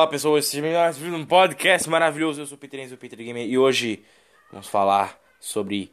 Olá pessoal, sejam bem-vindos a um podcast maravilhoso. Eu sou o Peter Enzo, o Peter Gamer, e hoje vamos falar sobre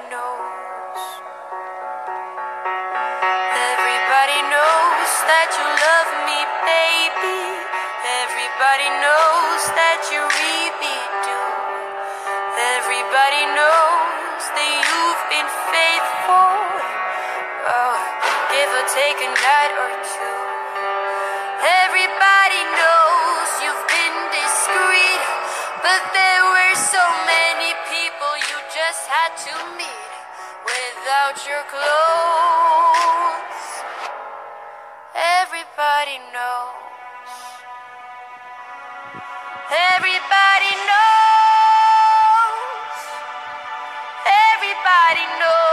will take a night or two. Everybody knows you've been discreet, but there were so many people you just had to meet without your clothes. Everybody knows. Everybody knows. Everybody knows.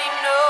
already know.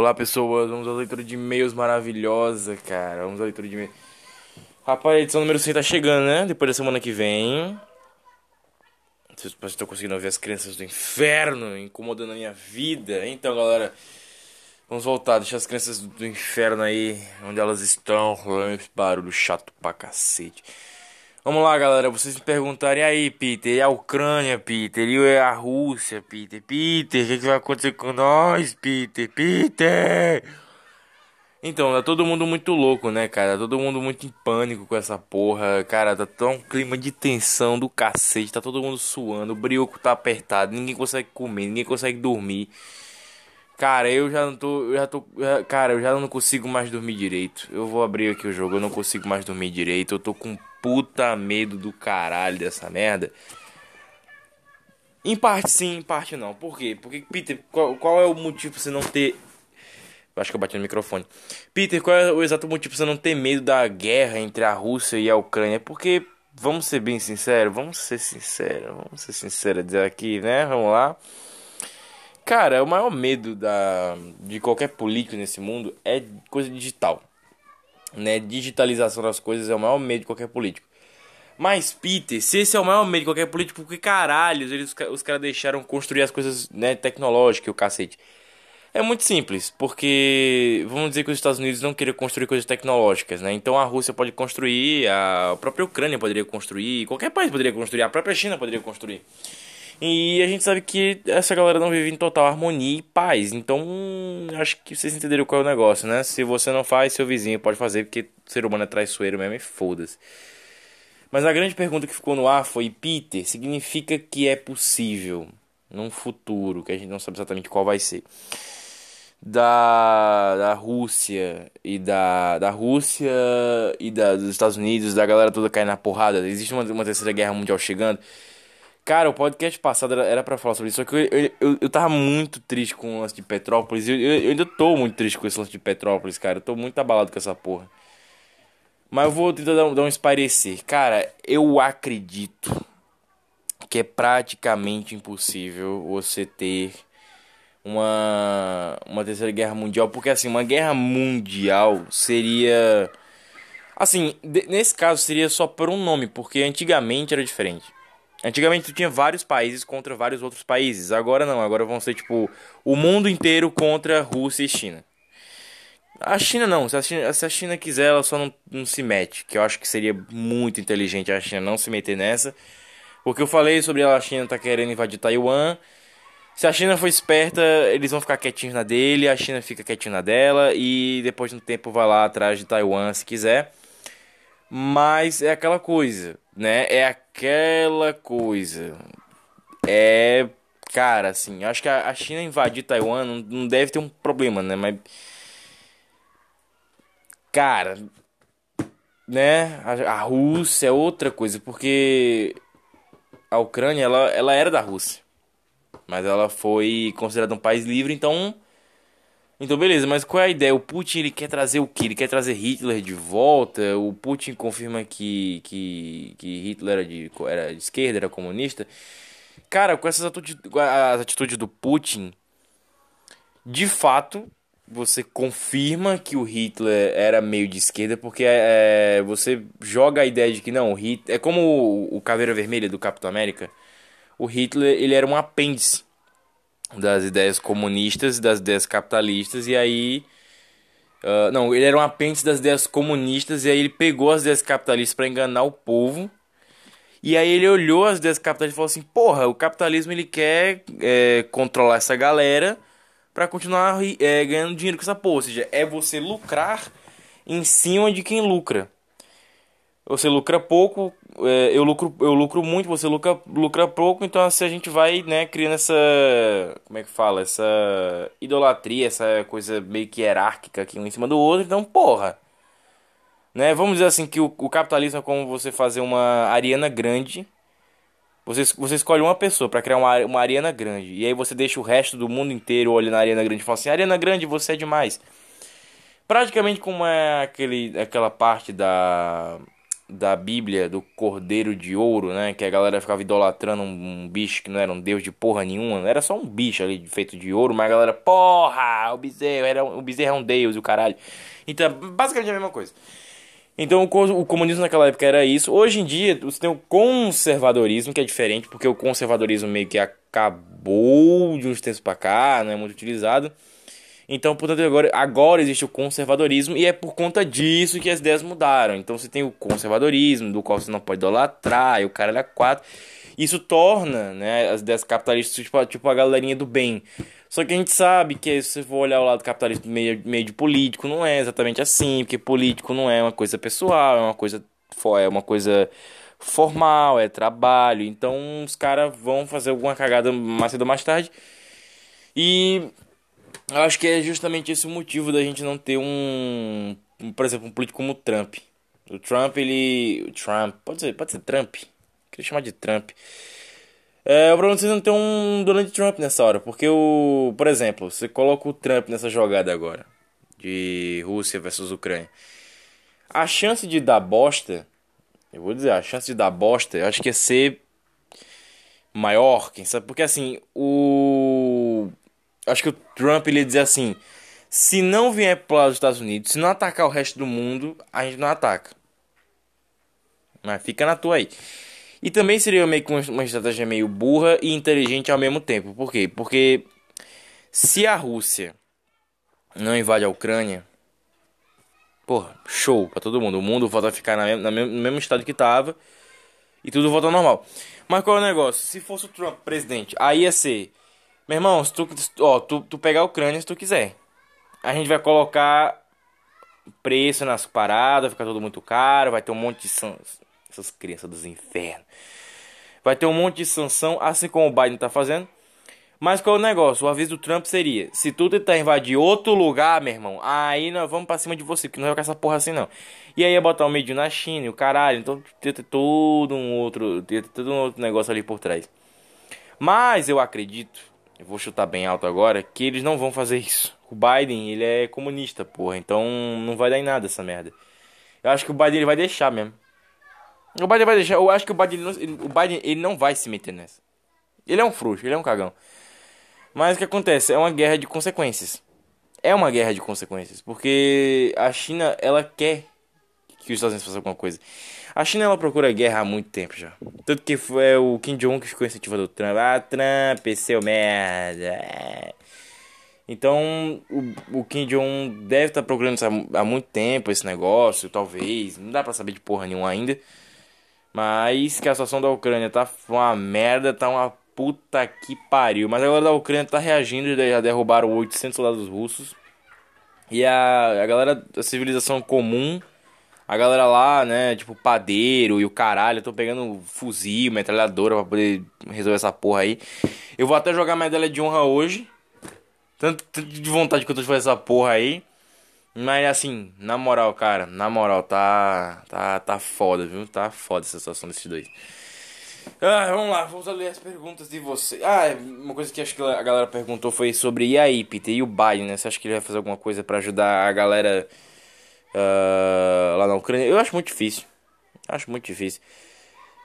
Olá, pessoas. Vamos à leitura de e-mails maravilhosa, cara. Vamos à leitura de e-mails. Rapaz, a edição número 100 tá chegando, né? Depois da semana que vem. Vocês estão conseguindo ver as crianças do inferno incomodando a minha vida. Então, galera, vamos voltar. Deixar as crianças do inferno aí onde elas estão. Esse barulho chato pra cacete. Vamos lá, galera. Vocês me perguntarem aí, Peter. E a Ucrânia, Peter? E a Rússia, Peter? Peter, o que, que vai acontecer com nós, Peter? Peter! Então, tá todo mundo muito louco, né, cara? Todo mundo muito em pânico com essa porra. Cara, tá tão um clima de tensão do cacete. Tá todo mundo suando. O brioco tá apertado. Ninguém consegue comer. Ninguém consegue dormir. Cara, eu já não tô. Eu já tô. já- cara, eu já não consigo mais dormir direito. Eu vou abrir aqui o jogo. Eu não consigo mais dormir direito. Eu tô com puta medo do caralho dessa merda. Em parte sim, em parte não. Por quê? Porque, Peter, qual, qual é o motivo pra você não ter. Eu acho que eu bati no microfone. Peter, qual é o exato motivo pra você não ter medo da guerra entre a Rússia e a Ucrânia? Porque, vamos ser bem sinceros, vamos ser sinceros, vamos ser sinceros dizer aqui, né? Vamos lá. Cara, o maior medo da, de qualquer político nesse mundo é coisa digital. Né? Digitalização das coisas é o maior medo de qualquer político. Mas, Peter, se esse é o maior medo de qualquer político, por que caralho eles, os caras deixaram construir as coisas né, tecnológicas e o cacete? É muito simples, porque vamos dizer que os Estados Unidos não queriam construir coisas tecnológicas, né? Então a Rússia pode construir, a própria Ucrânia poderia construir, qualquer país poderia construir, a própria China poderia construir. E a gente sabe que essa galera não vive em total harmonia e paz. Então, acho que vocês entenderam qual é o negócio, né? Se você não faz, seu vizinho pode fazer, porque o ser humano é traiçoeiro mesmo e foda-se. Mas a grande pergunta que ficou no ar foi: Peter, significa que é possível, num futuro, que a gente não sabe exatamente qual vai ser, da, da Rússia e da, da Rússia e da, dos Estados Unidos, da galera toda cair na porrada? Existe uma, uma terceira guerra mundial chegando? Cara, o podcast passado era, pra falar sobre isso, só que eu, eu, eu, tava muito triste com o lance de Petrópolis. Eu, eu, eu ainda tô muito triste com esse lance de Petrópolis, cara. Eu tô muito abalado com essa porra. Mas eu vou tentar dar, dar um esparecer. Cara, eu acredito que é praticamente impossível você ter uma, uma terceira guerra mundial. Porque, assim, uma guerra mundial seria. Assim, nesse caso seria só por um nome, porque antigamente era diferente. Antigamente tu tinha vários países contra vários outros países. Agora não, agora vão ser tipo o mundo inteiro contra Rússia e China. A China não, se a China, se a China quiser, ela só não, não se mete. Que eu acho que seria muito inteligente a China não se meter nessa. Porque eu falei sobre a China tá querendo invadir Taiwan. Se a China for esperta, eles vão ficar quietinhos na dele, a China fica quietinha na dela e depois de um tempo vai lá atrás de Taiwan se quiser. Mas é aquela coisa, né? É aquela coisa. É. Cara, assim, acho que a China invadir Taiwan não, deve ter um problema, né? Mas. Cara. Né? A, a Rússia é outra coisa, porque. A Ucrânia, ela, ela era da Rússia. Mas ela foi considerada um país livre, então. Então, beleza, mas qual é a ideia? O Putin ele quer trazer o quê? Ele quer trazer Hitler de volta? O Putin confirma que, que, que Hitler era de, era de esquerda, era comunista? Cara, com essas atitudes, as atitudes do Putin, de fato, você confirma que o Hitler era meio de esquerda, porque é, você joga a ideia de que não, o Hitler. É como o, o Caveira Vermelha do Capitão América. O Hitler ele era um apêndice das ideias comunistas, das ideias capitalistas, e aí. ah, não, ele era um apêndice das ideias comunistas, e aí ele pegou as ideias capitalistas para enganar o povo. E aí ele olhou as ideias capitalistas e falou assim: porra, o capitalismo ele quer é, controlar essa galera para continuar é, ganhando dinheiro com essa porra. Ou seja, é você lucrar em cima de quem lucra. Você lucra pouco, é, eu, lucro, eu lucro muito, você lucra, lucra pouco, então assim a gente vai, né, criando essa. Como é que fala? Essa idolatria, essa coisa meio que hierárquica aqui um em cima do outro, então, porra. Né? Vamos dizer assim que o, o capitalismo é como você fazer uma Ariana Grande. Você, você escolhe uma pessoa para criar uma, uma Ariana Grande. E aí você deixa o resto do mundo inteiro olhando a Ariana Grande e fala assim: Ariana Grande, você é demais. Praticamente como é aquele, aquela parte da, da Bíblia do Cordeiro de Ouro, né? Que a galera ficava idolatrando um, um bicho que não era um deus de porra nenhuma. Era só um bicho ali feito de ouro, mas a galera, porra, o bezerro, era, o bezerro é um deus, o caralho. Então, basicamente a mesma coisa. Então o comunismo naquela época era isso. Hoje em dia você tem o conservadorismo, que é diferente, porque o conservadorismo meio que acabou de uns tempos pra cá, não é muito utilizado. Então, portanto, agora, agora existe o conservadorismo e é por conta disso que as ideias mudaram. Então você tem o conservadorismo, do qual você não pode idolatrar, e o cara era quatro. Isso torna né, as ideias capitalistas tipo, tipo a galerinha do bem. Só que a gente sabe que se você for olhar o lado capitalista meio, meio de político, não é exatamente assim, porque político não é uma coisa pessoal, é uma coisa, é uma coisa formal, é trabalho. Então os caras vão fazer alguma cagada mais cedo ou mais tarde. E eu acho que é justamente esse o motivo da gente não ter um, um por exemplo, um político como o Trump. O Trump, ele. O Trump, pode ser, pode ser Trump. Queria chamar de Trump. É, o problema é que não tem um Donald Trump nessa hora. Porque o. Por exemplo, você coloca o Trump nessa jogada agora. De Rússia versus Ucrânia. A chance de dar bosta. Eu vou dizer, a chance de dar bosta, eu acho que ia ser maior, quem sabe? Porque assim, o acho que o Trump ele ia dizer assim: se não vier lado dos Estados Unidos, se não atacar o resto do mundo, a gente não ataca. Mas fica na tua aí. E também seria meio que uma estratégia meio burra e inteligente ao mesmo tempo. Por quê? Porque se a Rússia não invade a Ucrânia, porra, show pra todo mundo. O mundo volta a ficar na, na, no mesmo estado que tava e tudo volta ao normal. Mas qual é o negócio? Se fosse o Trump presidente, aí ia ser meu irmão, se tu, ó, tu, tu pegar a Ucrânia se tu quiser. A gente vai colocar preço nas paradas, fica tudo muito caro, vai ter um monte de sanção. Essas crianças dos infernos. Vai ter um monte de sanção, assim como o Biden tá fazendo. Mas qual é o negócio? O aviso do Trump seria: se tu tentar invadir outro lugar, meu irmão, aí nós vamos pra cima de você, porque não vai com essa porra assim não. E aí ia botar o um meio na China o caralho, então tem todo um outro, tem todo um outro negócio ali por trás. Mas eu acredito eu vou chutar bem alto agora, que eles não vão fazer isso. O Biden, ele é comunista, porra, então não vai dar em nada essa merda. Eu acho que o Biden ele vai deixar mesmo. O Biden vai deixar, eu acho que o Biden, o Biden ele não vai se meter nessa. Ele é um frouxo, ele é um cagão. Mas o que acontece? É uma guerra de consequências. É uma guerra de consequências, porque a China, ela quer que os Estados Unidos façam alguma coisa. A China ela procura guerra há muito tempo já. Tanto que foi o Kim Jong que ficou incentivando o Trump. Ah, Trump, seu merda. É. Então, o, o Kim Jong deve estar tá procurando há, há, muito tempo esse negócio, talvez. Não dá pra saber de porra nenhuma ainda. Mas que a situação da Ucrânia tá uma merda, tá uma puta que pariu. Mas agora a Ucrânia tá reagindo, já derrubaram 800 soldados russos. E a, a galera da civilização comum a galera lá, né, tipo padeiro e o caralho, tô pegando fuzil, metralhadora pra poder resolver essa porra aí. Eu vou até jogar medalha de honra hoje. Tanto, tanto de vontade que eu tô de fazer essa porra aí. Mas assim, na moral, cara, na moral, tá. Tá, tá foda, viu? Tá foda essa situação desses dois. Ah, vamos lá, vamos ler as perguntas de você. Ah, uma coisa que acho que a galera perguntou foi sobre e aí, Peter, e o Biden, né? Você acha que ele vai fazer alguma coisa para ajudar a galera uh, lá na Ucrânia. Eu acho muito difícil. Acho muito difícil.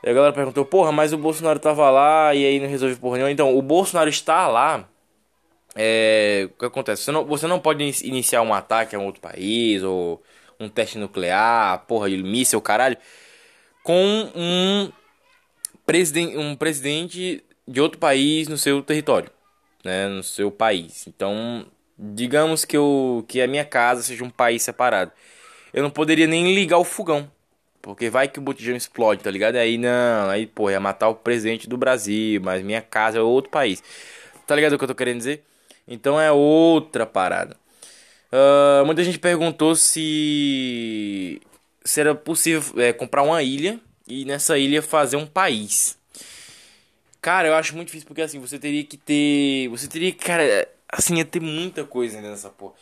E a galera perguntou, porra, mas o Bolsonaro tava lá e aí não resolveu porra nenhuma. Então, o Bolsonaro está lá. É, o que acontece? Você não, você não pode iniciar um ataque a um outro país ou um teste nuclear, porra de míssel, caralho, com um, presiden um presidente de outro país no seu território, né, no seu país. Então, digamos que, eu, que a minha casa seja um país separado eu não poderia nem ligar o fogão. Porque vai que o botijão explode, tá ligado? Aí não, aí, pô, ia matar o presidente do Brasil, mas minha casa é outro país. Tá ligado o que eu tô querendo dizer? Então é outra parada. Uh, muita gente perguntou se, se era possível é, comprar uma ilha e nessa ilha fazer um país. Cara, eu acho muito difícil porque assim, você teria que ter. Você teria que, cara, assim, ia ter muita coisa nessa porra.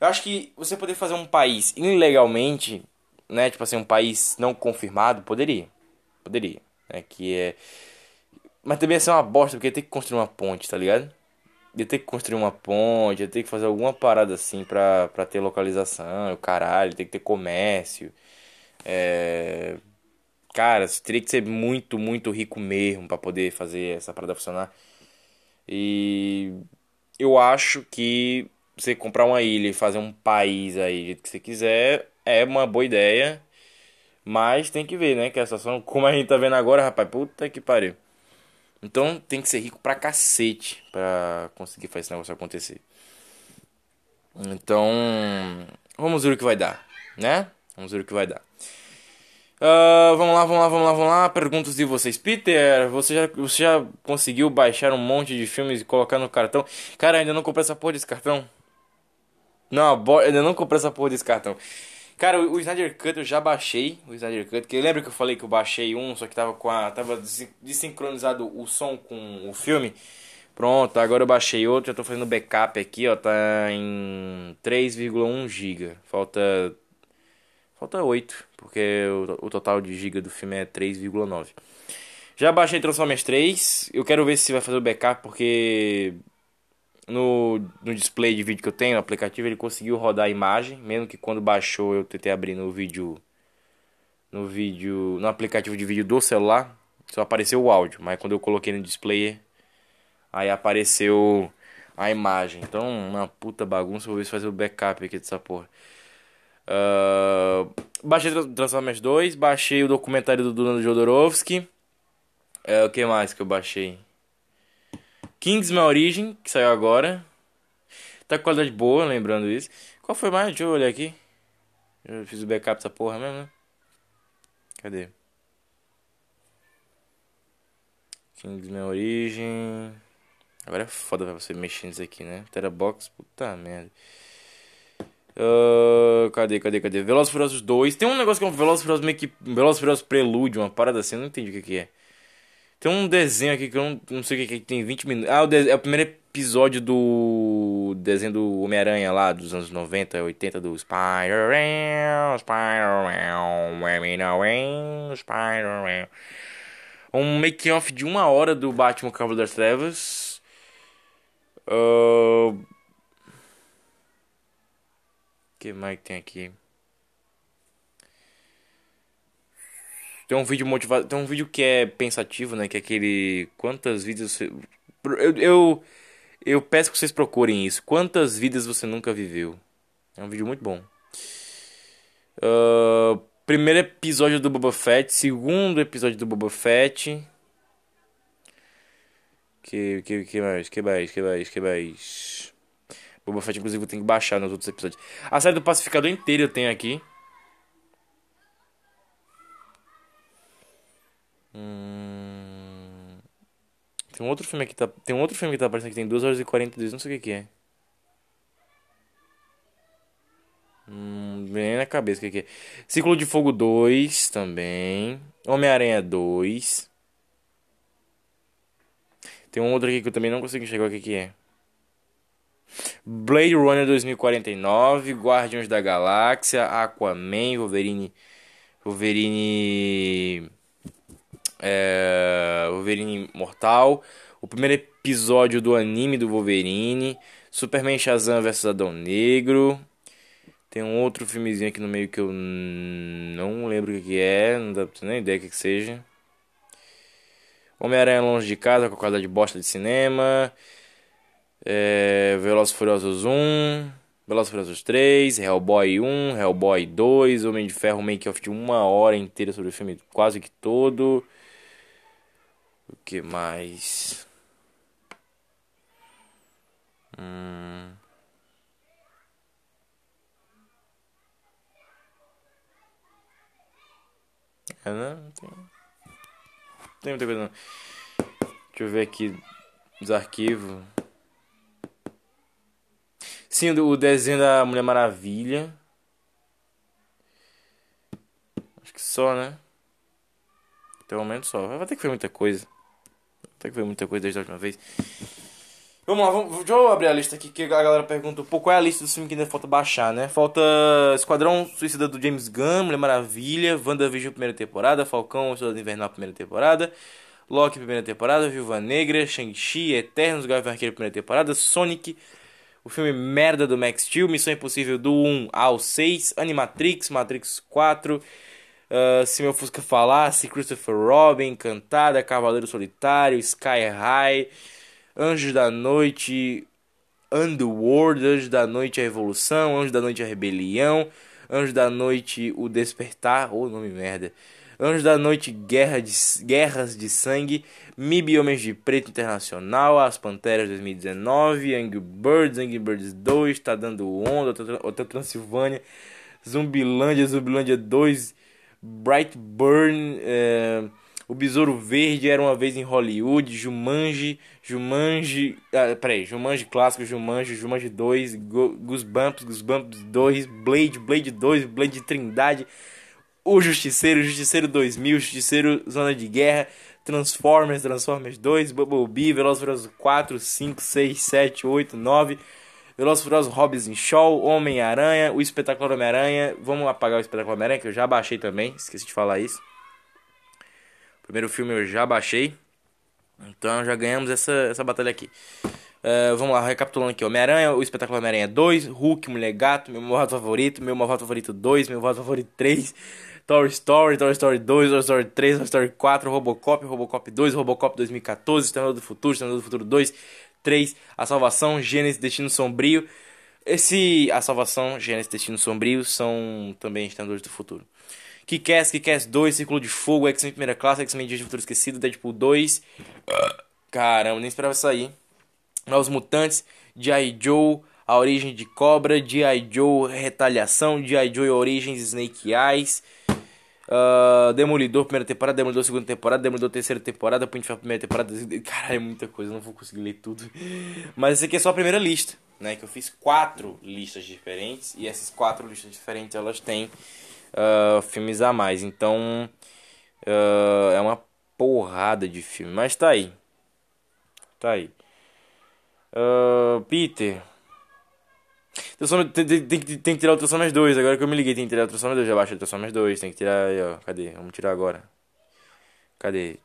Eu acho que você poder fazer um país ilegalmente, né? Tipo assim, um país não confirmado, poderia. Poderia. Né? Que é. Mas também ia ser uma bosta, porque ia ter que construir uma ponte, tá ligado? Ia ter que construir uma ponte, ia ter que fazer alguma parada assim pra, pra ter localização, o caralho, tem que ter comércio. É... Cara, você teria que ser muito, muito rico mesmo pra poder fazer essa parada funcionar. E eu acho que você comprar uma ilha e fazer um país aí do jeito que você quiser é uma boa ideia. Mas tem que ver, né? Que a situação, como a gente tá vendo agora, rapaz, puta que pariu. Então tem que ser rico pra cacete pra conseguir fazer esse negócio acontecer. Então, vamos ver o que vai dar, né? Vamos ver o que vai dar. Ah, vamos lá, vamos lá, vamos lá, vamos lá. Perguntas de vocês. Peter, você já, você já conseguiu baixar um monte de filmes e colocar no cartão? Cara, ainda não comprei essa porra desse cartão. Não, ainda não comprei essa porra desse cartão. Cara, o, Snyder Cut eu já baixei. O Snyder Cut, que lembra que eu falei que eu baixei um, só que tava com a. Tava des- desincronizado o som com o filme. Pronto, agora eu baixei outro, já tô fazendo backup aqui, ó. Tá em 3,1 GB. Falta. Falta 8, porque o, o total de giga do filme é 3,9. Já baixei Transformers 3. Eu quero ver se vai fazer o backup, porque no, no display de vídeo que eu tenho, no aplicativo, ele conseguiu rodar a imagem, mesmo que quando baixou eu tentei abrir no vídeo no vídeo, no aplicativo de vídeo do celular, só apareceu o áudio, mas quando eu coloquei no display, aí apareceu a imagem. Então, uma puta bagunça, vou ver se fazer o backup aqui dessa porra. Ah, baixei Trans- Transformers 2, baixei o documentário do Duran Jodorowsky. É, o que mais que eu baixei? Kingsman Origin, que saiu agora. Tá com qualidade boa, lembrando isso. Qual foi mais? Deixa eu olhar aqui. Eu fiz o backup dessa porra mesmo, né? Cadê? Kingsman Origin. Agora é foda pra você mexer nisso aqui, né? Terabox, puta merda. Ah, cadê, cadê, cadê? Velozes Furiosos 2. Tem um negócio que é um Velozes Furiosos meio que... Velozes Furiosos Prelúdio, uma parada assim. Eu não entendi o que que é. Tem um desenho aqui que eu não, não sei o que que é, tem 20 minutos. Ah, o de- é o primeiro episódio do desenho do Homem-Aranha lá, dos anos 90, 80, do Spider-Man, Spider-Man, Spider-Man. Um making-off de uma hora do Batman Cavaleiro das Trevas. O que mais que tem aqui? Tem um vídeo motivado, tem um vídeo que é pensativo, né? Que é aquele quantas vidas você... eu, eu eu peço que vocês procurem isso. Quantas vidas você nunca viveu? É um vídeo muito bom. Ah, primeiro episódio do Boba Fett, segundo episódio do Boba Fett. Que que que mais? Que mais? Que mais? Que mais? Boba Fett inclusive eu tenho que baixar nos outros episódios. A série do Pacificador inteira eu tenho aqui. Hum... Tem um outro filme aqui tá. Tem um outro filme que tá aparecendo que tem 2 horas e 42, não sei o que que é. Hum, bem na cabeça o que que é. Círculo de Fogo 2 também. Homem-Aranha 2. Tem um outro aqui que eu também não consigo enxergar o que que é. Blade Runner 2049, Guardiões da Galáxia, Aquaman, Wolverine. Wolverine. É, Wolverine Mortal, o primeiro episódio do anime do Wolverine, Superman Shazam vs Adão Negro. Tem um outro filmezinho aqui no meio que eu não lembro o que é, não dá pra nem ideia o que que seja. Homem-Aranha Longe de Casa com a qualidade de bosta de cinema. É, Velozes Furiosos 1, Velozes Furiosos 3, Hellboy 1, Hellboy 2, Homem de Ferro make-off de uma hora inteira sobre o filme quase que todo. O que mais? Hum. É, né? Não tem... não tem muita coisa não. Deixa eu ver aqui os arquivos. Sim, o desenho da Mulher Maravilha. Acho que só, né? Pelo menos só. Vai ter que ver muita coisa. Ter que ver muita coisa desde a última vez. Vamos lá, vamos, deixa eu abrir a lista aqui que a galera perguntou. Pô, qual é a lista do filme que ainda falta baixar, né? Falta Esquadrão Suicida do James Gunn, Mulher Maravilha, WandaVision primeira temporada, Falcão, Soldado Invernal primeira temporada, Loki primeira temporada, Viúva Negra, Shang-Chi, Eternos, Gavião Arqueiro primeira temporada, Sonic, o filme merda do Max Steel, Missão Impossível do 1 ao 6, Animatrix, Matrix 4, Ah, se meu Fusca falasse, Christopher Robin, Cantada, Cavaleiro Solitário, Sky High, Anjos da Noite, Underworld, Anjos da Noite a Revolução, Anjos da Noite a Rebelião, Anjos da Noite o Despertar, ô nome merda. Anjos da Noite Guerra de, Guerras de Sangue, MIB Homens de Preto Internacional, As Panteras 2019, Angry Birds, Angry Birds 2, Tá Dando Onda, Hotel Transilvânia, Zumbilândia, Zumbilândia 2, Brightburn, é, O Besouro Verde Era Uma Vez em Hollywood, Jumanji, Jumanji, ah, peraí, Jumanji Clássico, Jumanji, Jumanji 2, Go- Goosebumps, Goosebumps 2, Blade, Blade 2, Blade Trindade, O Justiceiro, Justiceiro 2000, Justiceiro Zona de Guerra, Transformers, Transformers 2, Bumblebee, Velozes e Furiosos 4, 5, 6, 7, 8, 9, Velozes Furiosos Hobbs Shaw, Homem-Aranha, O Espetacular Homem-Aranha, vamos apagar o Espetacular Homem-Aranha que eu já baixei também, esqueci de falar isso. O primeiro filme eu já baixei, então já ganhamos essa, essa batalha aqui. É, vamos lá, recapitulando aqui. Homem-Aranha, o Espetacular Homem-Aranha 2, Hulk, Mulher Gato, meu voto favorito, meu voto favorito 2, meu voto favorito 3, Toy Story, Toy Story 2, Toy Story 3, Toy Story 4, Robocop, Robocop 2, Robocop 2014, Exterminador do Futuro, Exterminador do Futuro 2, 3, A Salvação, Gênesis, Destino Sombrio. Esse A Salvação, Gênesis, Destino Sombrio são também Exterminadores do Futuro. Kick-Ass, Kick-Ass 2, Círculo de Fogo, X-Men Primeira Classe, X-Men Dias de Futuro Esquecido, Deadpool 2. Caramba, nem esperava sair. Novos Mutantes, G.I. Joe, A Origem de Cobra, G.I. Joe Retaliação, G.I. Joe Origens Snake Eyes, ah, Demolidor primeira temporada, Demolidor segunda temporada, Demolidor terceira temporada, Punho de Ferro primeira temporada. Caralho, é muita coisa, não vou conseguir ler tudo. Mas esse aqui é só a primeira lista, né? Que eu fiz quatro listas diferentes e essas quatro listas diferentes elas têm ah, filmes a mais. Então ah, é uma porrada de filme, mas tá aí. Tá aí. Peter. Tem, tem, tem, que- tem que tirar o Transformers 2. Agora que eu me liguei, tem que tirar o Transformers 2. Já baixei o Transformers 2. Tem que tirar aí, ó. Cadê? Vamos tirar agora. Cadê?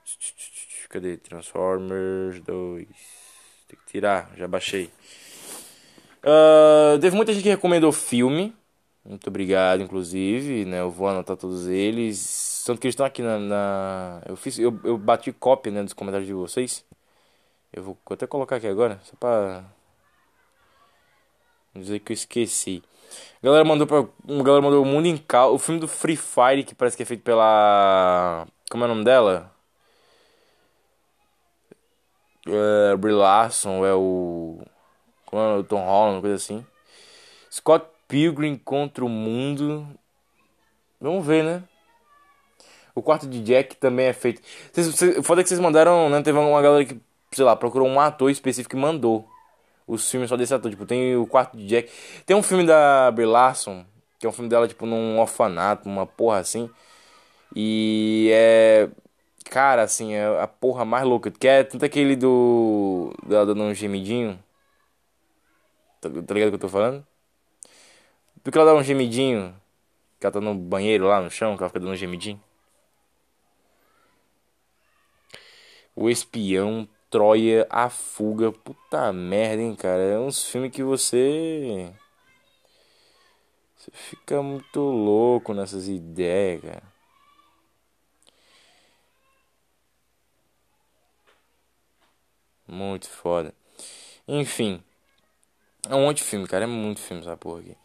Cadê? Transformers 2. Tem que tirar. Já baixei. Ah, teve muita gente que recomendou filme. Muito obrigado, inclusive. Né? Eu vou anotar todos eles. Tanto que eles estão aqui na. na- Eu, fiz, eu, eu bati cópia né, dos comentários de vocês. Eu vou até colocar aqui agora. Só pra Vou dizer que eu esqueci. A galera mandou pra. A galera mandou o Mundo em Cal. O filme do Free Fire, que parece que é feito pela. Como é o nome dela? É, Brie Larson, é o. Como é o Tom Holland, coisa assim. Scott Pilgrim contra o Mundo. Vamos ver, né? O quarto de Jack também é feito. Vocês, vocês, foda que vocês mandaram, né? Teve uma galera que, sei lá, procurou um ator específico e mandou os filmes só desse ator. Tipo, tem o quarto de Jack. Tem um filme da Brie Larson, que é um filme dela, tipo, num orfanato, uma porra assim. E é. Cara, assim, é a porra mais louca. Que é tanto aquele do. Dela dando um gemidinho. Tá, tá ligado o que eu tô falando? Do que ela dá um gemidinho. Que ela tá no banheiro lá no chão, que ela fica dando um gemidinho. O Espião, Troia, A Fuga. Puta merda, hein, cara. É uns filmes que você. Você fica muito louco nessas ideias, cara. Muito foda. Enfim. É um monte de filme, cara. É muito filme essa porra aqui.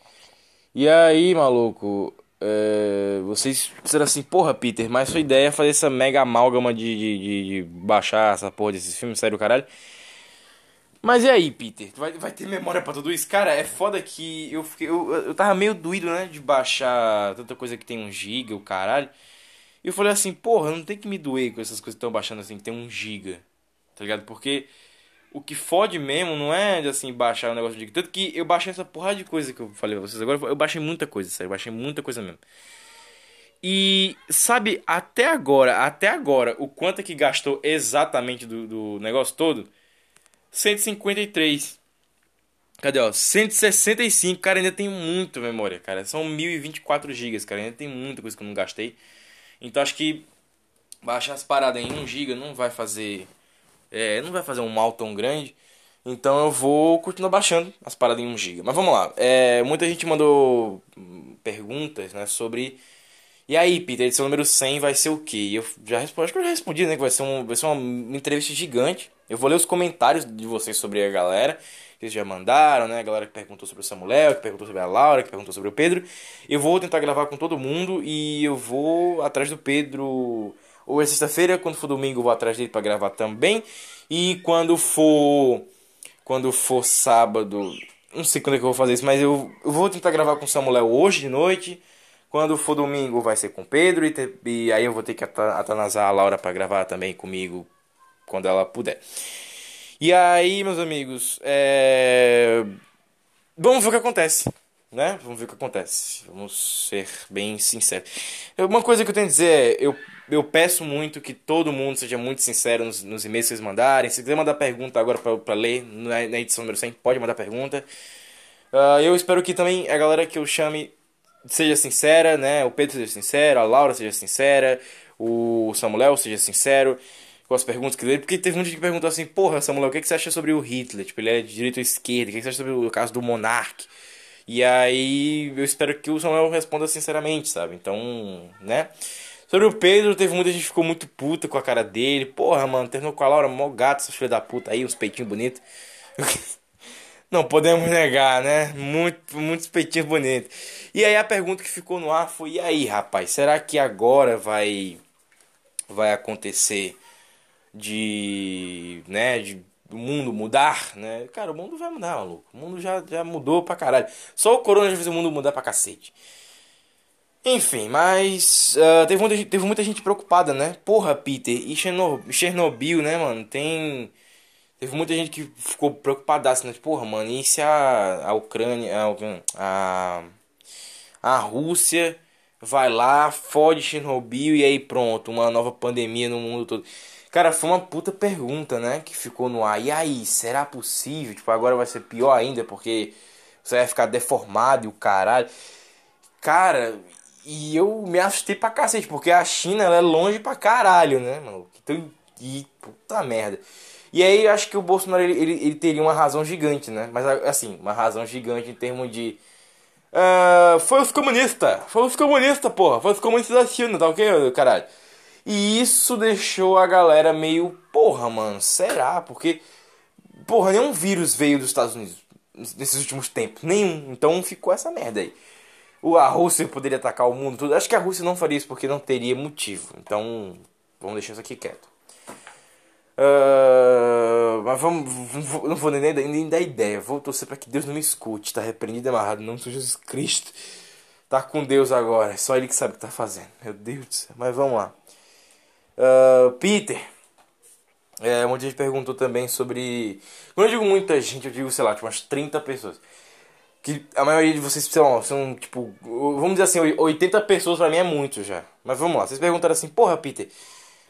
E aí, maluco, é, vocês disseram assim, porra, Peter, mas sua ideia é fazer essa mega amálgama de, de, de- de baixar essa porra desses filmes, sério, caralho. Mas e aí, Peter? Vai, vai ter memória pra tudo isso? Cara, é foda que eu, fiquei, eu, eu tava meio doído, né, de baixar tanta coisa que tem um giga, o caralho. E eu falei assim, porra, não tem que me doer com essas coisas que estão baixando assim, que tem um giga, tá ligado? Porque o que fode mesmo não é assim baixar o negócio de tanto que eu baixei essa porrada de coisa que eu falei pra vocês agora, eu baixei muita coisa, sério, eu baixei muita coisa mesmo. E sabe, até agora, até agora, o quanto é que gastou exatamente do, do negócio todo? 153. Cadê, ó? 165, cara, ainda tem muita memória, cara. São 1024 GB, cara, ainda tem muita coisa que eu não gastei. Então acho que baixar as paradas em 1 GB não vai fazer é, não vai fazer um mal tão grande. Então eu vou continuar baixando as paradas em 1 GB. Mas vamos lá. É, muita gente mandou hum, perguntas né, sobre E aí, Peter, edição número 100 vai ser o quê? Eu já respondi, acho que eu já respondi, né? Que vai ser, um, vai ser uma entrevista gigante. Eu vou ler os comentários de vocês sobre a galera. Que eles já mandaram, né? A galera que perguntou sobre o Samuel, que perguntou sobre a Laura, que perguntou sobre o Pedro. Eu vou tentar gravar com todo mundo e eu vou atrás do Pedro. Ou é sexta-feira, quando for domingo, vou atrás dele pra gravar também. E quando for. Quando for sábado. Não sei quando é que eu vou fazer isso, mas eu, eu vou tentar gravar com o Samuel hoje de noite. Quando for domingo vai ser com o Pedro e, te- e aí eu vou ter que ata- atanasar a Laura pra gravar também comigo quando ela puder. E aí, meus amigos, é... vamos ver o que acontece, né? Vamos ver o que acontece. Vamos ser bem sinceros. Uma coisa que eu tenho a dizer é, eu, eu peço muito que todo mundo seja muito sincero nos, nos e-mails que vocês mandarem. Se quiser mandar pergunta agora pra ler na, na edição número 100, pode mandar pergunta. Ah, eu espero que também a galera que eu chame seja sincera, né? O Pedro seja sincero, a Laura seja sincera, o Samuel seja sincero com as perguntas que dele, porque teve um gente que perguntou assim, porra, Samuel, o que, que você acha sobre o Hitler? Tipo, ele é de direita ou esquerda, o que, que você acha sobre o caso do Monark? E aí eu espero que o Samuel responda sinceramente, sabe? Então, né? Sobre o Pedro, teve muita gente que ficou muito puta com a cara dele. Porra, mano, terminou com a Laura, mó gato, essa filha da puta aí, uns peitinhos bonitos. Não podemos negar, né? Muito, muitos peitinhos bonitos. E aí a pergunta que ficou no ar foi: e aí, rapaz, será que agora vai vai acontecer de, né, de o mundo mudar, né? Cara, o mundo vai mudar, maluco. O mundo já, já mudou pra caralho. Só o corona já fez o mundo mudar pra cacete. Enfim, mas ah, teve, muita, teve muita gente preocupada, né? Porra, Peter, e Cherno- Chernobyl, né, mano? Tem. Teve muita gente que ficou preocupada, né? Tipo, Porra, mano, e se a, a Ucrânia. A, a, a Rússia vai lá, fode Chernobyl e aí pronto, uma nova pandemia no mundo todo. Cara, foi uma puta pergunta, né? Que ficou no ar. E aí, será possível? Tipo, agora vai ser pior ainda porque você vai ficar deformado e o caralho. Cara, e eu me assustei pra cacete, porque a China ela é longe pra caralho, né, mano? Então, e puta merda. E aí eu acho que o Bolsonaro ele, ele, ele teria uma razão gigante, né? Mas assim, uma razão gigante em termos de. ah, foi os comunistas! Foi os comunistas, porra! Foi os comunistas da China, tá ok, caralho? E isso deixou a galera meio. Porra, mano, será? Porque. Porra, nenhum vírus veio dos Estados Unidos nesses últimos tempos. Nenhum. Então ficou essa merda aí. A Rússia poderia atacar o mundo todo. Acho que a Rússia não faria isso porque não teria motivo. Então, vamos deixar isso aqui quieto. Ah, mas vamos, não vou nem, nem, dar ideia. Vou torcer para que Deus não me escute. Tá repreendido e amarrado. Em nome de Jesus Cristo. Tá com Deus agora. É só Ele que sabe o que tá fazendo. Meu Deus do céu. Mas vamos lá. Ah, Peter. É, muita gente perguntou também sobre. Quando eu digo muita gente, eu digo, sei lá, tipo umas 30 pessoas. Que a maioria de vocês, lá, são tipo. Vamos dizer assim, 80 pessoas pra mim é muito já. Mas vamos lá, vocês perguntaram assim, porra, Peter,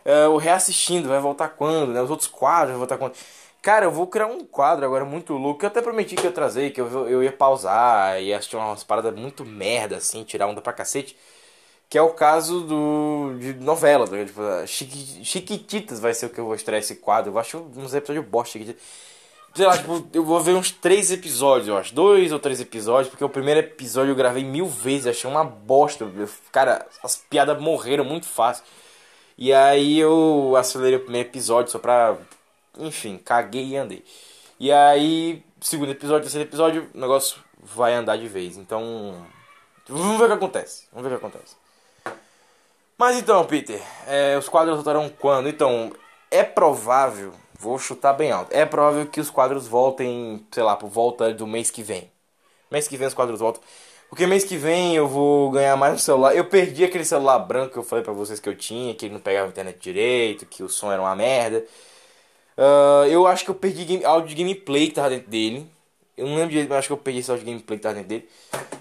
é, o reassistindo vai voltar quando, né? Os outros quadros vão voltar quando. Cara, eu vou criar um quadro agora muito louco, que eu até prometi que eu ia trazer, que eu, eu ia pausar e assistir umas paradas muito merda, assim, tirar onda pra cacete. Que é o caso do de novela, ligado? tipo, Chiquititas vai ser o que eu vou estrear esse quadro. Eu acho uns episódios bosta. Sei lá, tipo, eu vou ver uns três episódios, eu acho. Dois ou três episódios, porque o primeiro episódio eu gravei mil vezes, achei uma bosta. Cara, as piadas morreram muito fácil. E aí eu acelerei o primeiro episódio só pra. Enfim, caguei e andei. E aí, segundo episódio, terceiro episódio, o negócio vai andar de vez. Então. Vamos ver o que acontece. Vamos ver o que acontece. Mas então, Peter, é, os quadros voltarão quando? Então, é provável, vou chutar bem alto, é provável que os quadros voltem, sei lá, por volta do mês que vem. Mês que vem os quadros voltam. Porque mês que vem eu vou ganhar mais um celular. Eu perdi aquele celular branco que eu falei pra vocês que eu tinha, que ele não pegava a internet direito, que o som era uma merda. Ah, eu acho que eu perdi game, áudio de gameplay que tava dentro dele. Eu não lembro direito, mas acho que eu peguei áudio de gameplay que tava dentro dele.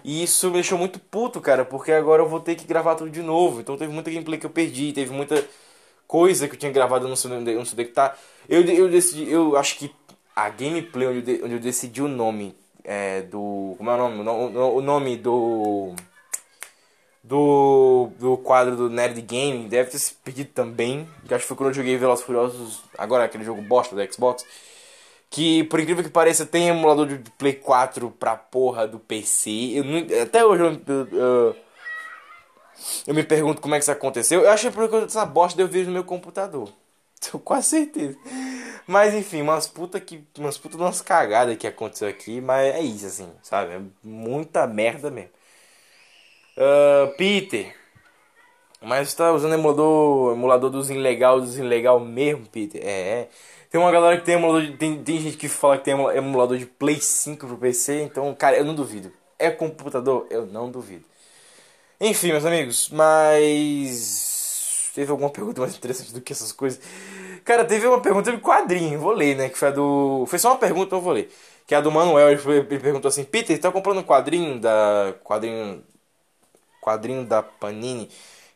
E isso me deixou muito puto, cara, porque agora eu vou ter que gravar tudo de novo. Então teve muita gameplay que eu perdi, teve muita coisa que eu tinha gravado no não sei onde que tá. Eu, eu decidi, eu acho que a gameplay onde eu, de- onde eu decidi o nome é, do. Como é o nome? O no- nome do. Do, do quadro do Nerd Game deve ter se perdido também. Que acho que foi quando eu joguei Velozes Furiosos, agora aquele jogo bosta do Xbox. Que, por incrível que pareça, tem emulador de Play 4 pra porra do PC. Não- até hoje eu, eu- eu- me pergunto como é que isso aconteceu. Eu achei porque essa bosta deu vídeo no meu computador. Tenho quase certeza. Mas enfim, umas puta que. Umas puta de umas cagadas que aconteceu aqui. Mas é isso, assim, sabe? É muita merda mesmo. Ah, Peter. Mas tá usando emulador, emulador dos ilegal, dos ilegal mesmo, Peter? É, é. Tem uma galera que tem emulador de, tem, tem gente que fala que tem emu- emulador de Play 5 pro PC, então, cara, eu não duvido. É computador? Eu não duvido. Enfim, meus amigos, mas. Teve alguma pergunta mais interessante do que essas coisas? Cara, teve uma pergunta de quadrinho, vou ler, né? Que foi a do. Foi só uma pergunta, eu vou ler. Que é a do Manuel, ele, foi- ele perguntou assim: Peter, tá comprando um quadrinho da. Quadrinho. Quadrinho da Panini?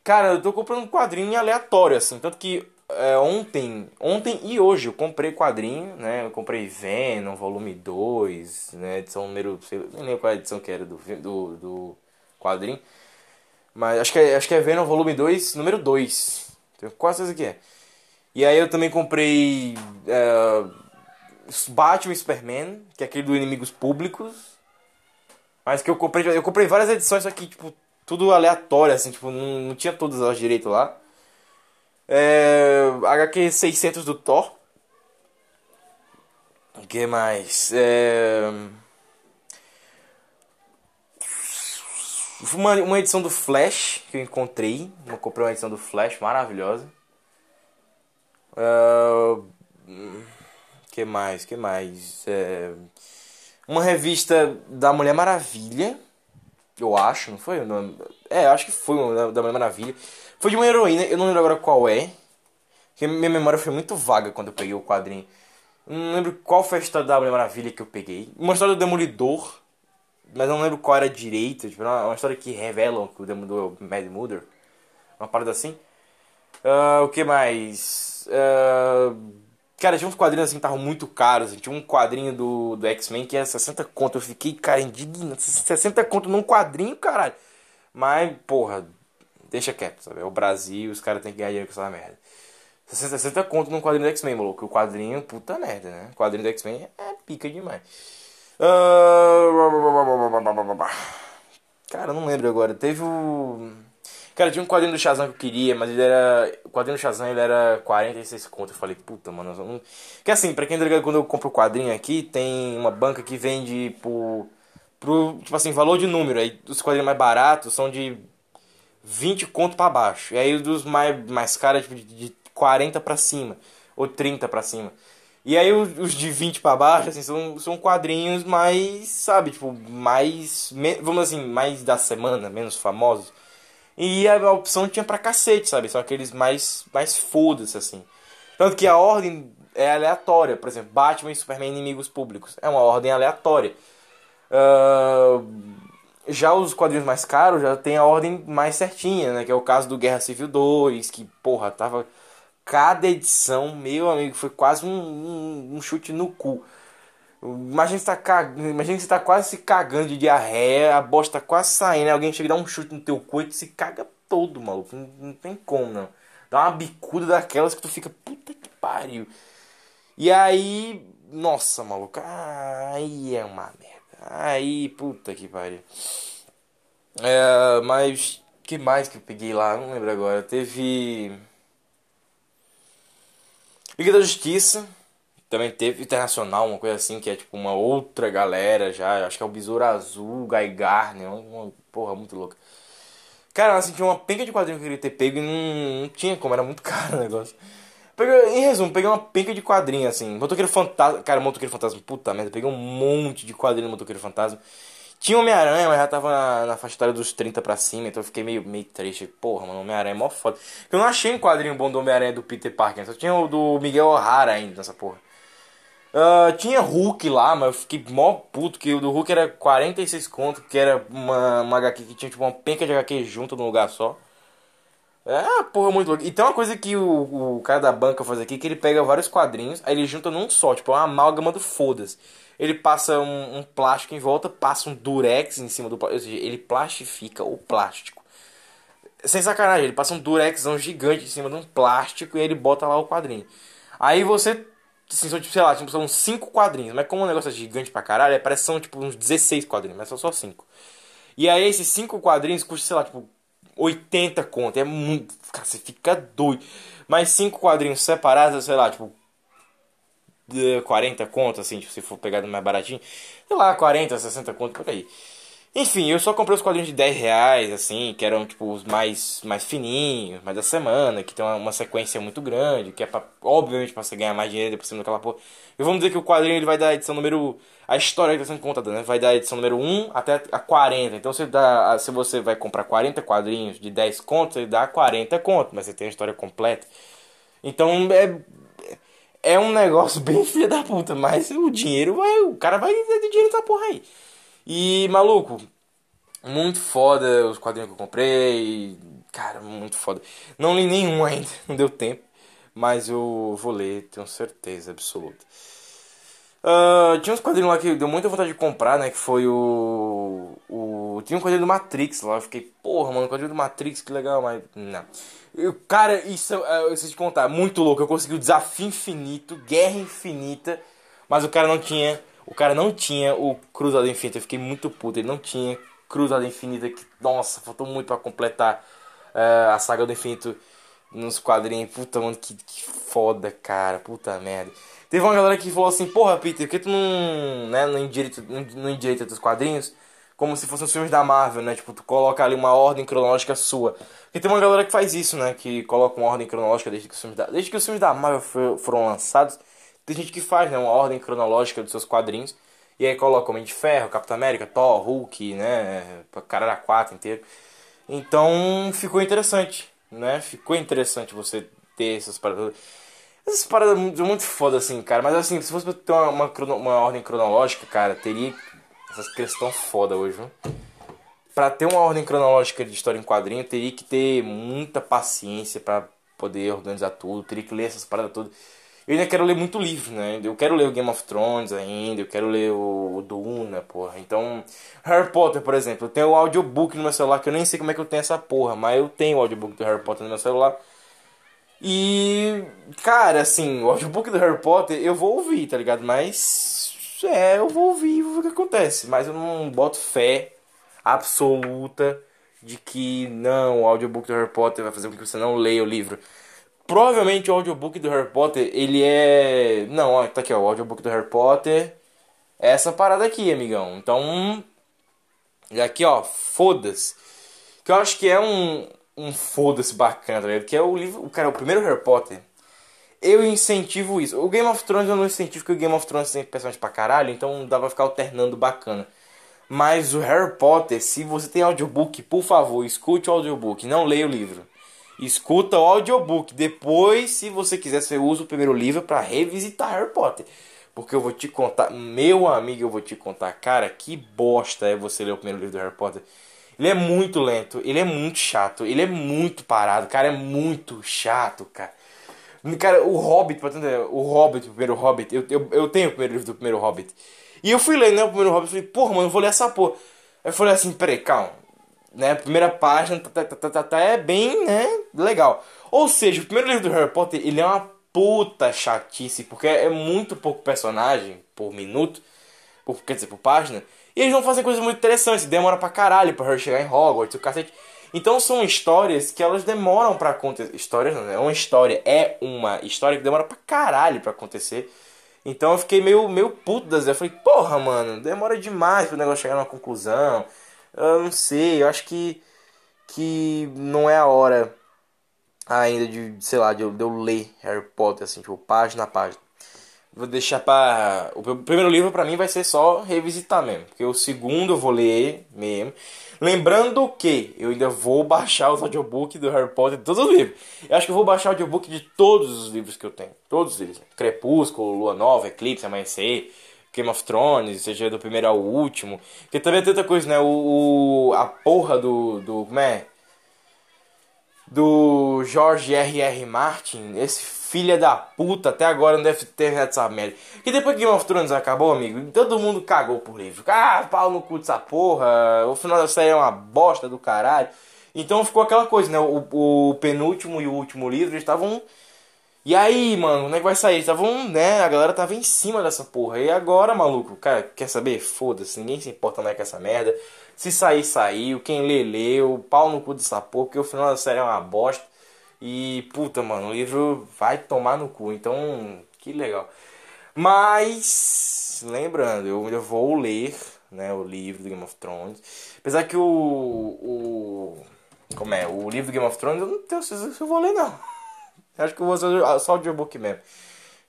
Cara, eu tô comprando quadrinho aleatório, assim. Tanto que é, ontem. Ontem e hoje eu comprei quadrinho, né? Eu comprei Venom, volume 2, né? Edição número. Sei, nem lembro qual é edição que era do, do, do quadrinho. Mas acho que, é, acho que é Venom volume 2, número 2. Tenho quase certeza que é. E aí eu também comprei é, Batman Superman, que é aquele do Inimigos Públicos. Mas que eu comprei. Eu comprei várias edições, só que, tipo, tudo aleatório, assim, tipo, não, não tinha todas elas direito lá. É, HQ 600 do Thor. O que mais? É. Uma, uma edição do Flash que eu encontrei. Eu comprei uma edição do Flash maravilhosa. Ah, que mais? Que mais? É, uma revista da Mulher Maravilha. Eu acho, não foi? o nome? É, acho que foi da da Mulher Maravilha. Foi de uma heroína, eu não lembro agora qual é. Porque minha memória foi muito vaga quando eu peguei o quadrinho. Eu não lembro qual foi a história da Mulher Maravilha que eu peguei. Uma história do Demolidor. Mas eu não lembro qual era direito. Tipo, uma, uma história que revelam que o Demolidor é o Mad Mother. Uma parada assim. Ah, o que mais? Ah, cara, tinha uns quadrinhos assim que estavam muito caros. assim. Tinha um quadrinho do, do X-Men que era 60 conto. Eu fiquei, cara, indignado. 60 conto num quadrinho, caralho. Mas, porra, deixa quieto, sabe? É o Brasil, os caras têm que ganhar dinheiro com essa merda. 60, 60 conto num quadrinho do X-Men, maluco. O quadrinho, puta merda, né? O quadrinho do X-Men é pica demais. Ah, Cara, não lembro agora. Teve o. Cara, tinha um quadrinho do Shazam que eu queria, mas ele era. O quadrinho do Shazam ele era 46 conto. Eu falei, puta, mano. não... Que assim, pra quem tá ligado, quando eu compro o quadrinho aqui, tem uma banca que vende por. Pro, tipo assim, valor de número. Aí os quadrinhos mais baratos são de 20 conto pra baixo. E aí os dos mais, mais caros, tipo, de, de 40 pra cima. Ou 30 pra cima. E aí os, de 20 pra baixo, assim, são, são quadrinhos mais, sabe, tipo, mais, vamos assim, mais da semana, menos famosos. E a, opção tinha pra cacete, sabe? São aqueles mais, mais foda-se, assim. Tanto que a ordem é aleatória. Por exemplo, Batman e Superman inimigos públicos. É uma ordem aleatória. Ah, já os quadrinhos mais caros já tem a ordem mais certinha, né? Que é o caso do Guerra Civil 2, que, porra, tava. Cada edição, meu amigo, foi quase um, um, um chute no cu. Imagina você, tá cag... Imagina você tá quase se cagando de diarreia, a bosta tá quase saindo, alguém chega e dá um chute no teu cu e se caga todo, maluco. Não, não tem como, não. Dá uma bicuda daquelas que tu fica, puta que pariu. E aí, nossa, maluco, aí é uma merda. Aí, puta que pariu. É, mas, que mais que eu peguei lá? Não lembro agora. Teve. Liga da Justiça. Também teve Internacional, uma coisa assim, que é tipo uma outra galera já. Acho que é o Besouro Azul, Guy Garner, uma porra muito louca. Cara, assim, tinha uma penca de quadrinho que eu queria ter pego e não, não tinha como, era muito caro o negócio. Peguei, em resumo, peguei uma penca de quadrinho, assim. Motoqueiro Fantasma. Cara, Motoqueiro Fantasma, puta merda. Peguei um monte de quadrinho no Motoqueiro Fantasma. Tinha Homem-Aranha, mas já tava na, na faixa etária dos 30 pra cima, então eu fiquei meio, meio triste. Porra, mano, Homem-Aranha é mó foda. Eu não achei um quadrinho bom do Homem-Aranha do Peter Parker, só tinha o do Miguel O'Hara ainda nessa porra. Ah, tinha Hulk lá, mas eu fiquei mó puto que o do Hulk era 46 conto, que era uma, uma HQ que tinha tipo uma penca de HQ junto num lugar só. É, porra, muito louco. E tem uma coisa que o, o cara da banca faz aqui, que ele pega vários quadrinhos, aí ele junta num só, tipo, é uma amálgama do foda-se. Ele passa um, um plástico em volta, passa um durex em cima do plástico, ou seja, ele plastifica o plástico. Sem sacanagem, ele passa um durexão gigante em cima de um plástico e aí ele bota lá o quadrinho. Aí você, assim, são, tipo, sei lá, tipo, são 5 quadrinhos, mas como o negócio é gigante pra caralho, parece que são tipo uns 16 quadrinhos, mas são só 5. E aí esses 5 quadrinhos custam, sei lá, tipo, 80 conto. É muito. Cara, você fica doido. Mas cinco quadrinhos separados, sei lá, tipo. de 40 conto, assim, tipo, se for pegar mais baratinho. Sei lá, 40, 60 conto por aí. Enfim, eu só comprei os quadrinhos de 10 reais, assim, que eram, tipo, os mais, mais fininhos, mais da semana, que tem uma, uma sequência muito grande, que é, pra, obviamente, pra você ganhar mais dinheiro por cima daquela porra. E vamos dizer que o quadrinho ele vai dar a edição número... A história que está sendo contada, né? Vai dar a edição número 1 até a 40. Então, se, dá, se você vai comprar 40 quadrinhos de 10 contos, ele dá 40 contos, mas você tem a história completa. Então, é... É um negócio bem filha da puta, mas o dinheiro vai... O cara vai ter dinheiro nessa porra aí. E, maluco, muito foda os quadrinhos que eu comprei. Cara, muito foda. Não li nenhum ainda, não deu tempo. Mas eu vou ler, tenho certeza absoluta. Uh, tinha uns quadrinhos lá que deu muita vontade de comprar, né? Que foi o. o tinha um quadrinho do Matrix lá. Eu fiquei, porra, mano, quadrinho do Matrix, que legal, mas. Não. Eu, cara, isso eu preciso te contar, muito louco. Eu consegui o desafio infinito, guerra infinita, mas o cara não tinha o cara não tinha o Cruzado Infinito. Eu fiquei muito puto. Ele não tinha Cruzado Infinito. Que, nossa, faltou muito para completar uh, a saga do Infinito nos quadrinhos. Puta, mano, que, que foda, cara. Puta merda. Teve uma galera que falou assim: Porra, Peter, por que tu não, né, não, endireita, não, não endireita dos quadrinhos? Como se fossem os filmes da Marvel, né? Tipo, tu coloca ali uma ordem cronológica sua. Porque tem uma galera que faz isso, né? Que coloca uma ordem cronológica desde que os filmes da, desde que os filmes da Marvel foram lançados tem gente que faz, né, uma ordem cronológica dos seus quadrinhos. E aí coloca Homem de Ferro, Capitão América, Thor, Hulk, né? Cara da 4 inteiro. Então ficou interessante, né? Ficou interessante você ter essas paradas. Essas paradas muito, muito foda, assim, cara. Mas assim, se fosse ter uma, uma, uma ordem cronológica, cara, teria. Essas questões foda hoje, viu? Pra ter uma ordem cronológica de história em quadrinho, teria que ter muita paciência para poder organizar tudo, teria que ler essas paradas todas. Eu ainda quero ler muito livro, né? Eu quero ler o Game of Thrones ainda, eu quero ler o, o Duna, porra. Então, Harry Potter, por exemplo, eu tenho o audiobook no meu celular, que eu nem sei como é que eu tenho essa porra, mas eu tenho o audiobook do Harry Potter no meu celular. E, cara, assim, o audiobook do Harry Potter eu vou ouvir, tá ligado? Mas, é, eu vou ouvir vou ver o que acontece. Mas eu não boto fé absoluta de que, não, o audiobook do Harry Potter vai fazer com que você não leia o livro. Provavelmente o audiobook do Harry Potter, ele é... Não, ó, tá aqui, ó, o audiobook do Harry Potter é essa parada aqui, amigão. Então, e aqui, ó, foda-se. Que eu acho que é um, um foda-se bacana, tá ligado? Que é o livro... O cara, o primeiro Harry Potter. Eu incentivo isso. O Game of Thrones eu não incentivo, porque o Game of Thrones tem personagens pra caralho, então dá pra ficar alternando bacana. Mas o Harry Potter, se você tem audiobook, por favor, escute o audiobook, não leia o livro escuta o audiobook. Depois, se você quiser, você usa o primeiro livro para revisitar Harry Potter. Porque eu vou te contar, meu amigo, eu vou te contar, cara, que bosta é você ler o primeiro livro do Harry Potter. Ele é muito lento, ele é muito chato, ele é muito parado, cara, é muito chato, cara. Cara, o Hobbit, pra entender, o Hobbit, o primeiro Hobbit, eu, eu, eu tenho o primeiro livro do primeiro Hobbit. E eu fui ler, né, o primeiro Hobbit, falei, porra, mano, eu vou ler essa porra. Aí eu falei assim, peraí, calma, né? Primeira página tá, tá, tá, tá, é bem, né, legal. Ou seja, o primeiro livro do Harry Potter, ele é uma puta chatice, porque é muito pouco personagem por minuto, por, quer dizer, por página. E eles não fazem coisas muito interessantes, demora pra caralho pra Harry chegar em Hogwarts, o cacete. Então são histórias que elas demoram para acontecer. Histórias não, é uma história, é uma história que demora pra caralho pra acontecer. Então eu fiquei meio, meio puto das Eu falei, porra, mano, demora demais pro negócio chegar numa conclusão. Eu não sei, eu acho que, que não é a hora ainda de, sei lá, de eu, de eu ler Harry Potter, assim, tipo, página a página. Vou deixar para O primeiro livro para mim vai ser só revisitar mesmo. Porque o segundo eu vou ler mesmo. Lembrando que eu ainda vou baixar os audiobooks do Harry Potter, todos os livros. Eu acho que eu vou baixar o audiobook de todos os livros que eu tenho. Todos eles. Crepúsculo, Lua Nova, Eclipse, Amanhecer. Game of Thrones, seja do primeiro ao último. Porque também tem outra coisa, né? O, o a porra do. do como é? Do George R.R. Martin, esse filho da puta, até agora não deve ter essa merda. Que depois que Game of Thrones acabou, amigo, todo mundo cagou por livro. Ah, pau no cu dessa porra, o final da série é uma bosta do caralho. Então ficou aquela coisa, né? O, o penúltimo e o último livro estavam E aí, mano, como é que vai sair? Estavam, né? A galera tava em cima dessa porra. E agora, maluco, cara, quer saber? Foda-se, ninguém se importa mais com essa merda. Se sair, saiu. Quem lê, leu. Pau no cu dessa porra, porque o final da série é uma bosta. E, puta, mano, o livro vai tomar no cu. Então, que legal. Mas, lembrando, eu ainda vou ler, né, o livro do Game of Thrones. Apesar que o. o como é? O livro do Game of Thrones, eu não tenho certeza se eu vou ler, não. Acho que eu vou fazer só o audiobook mesmo.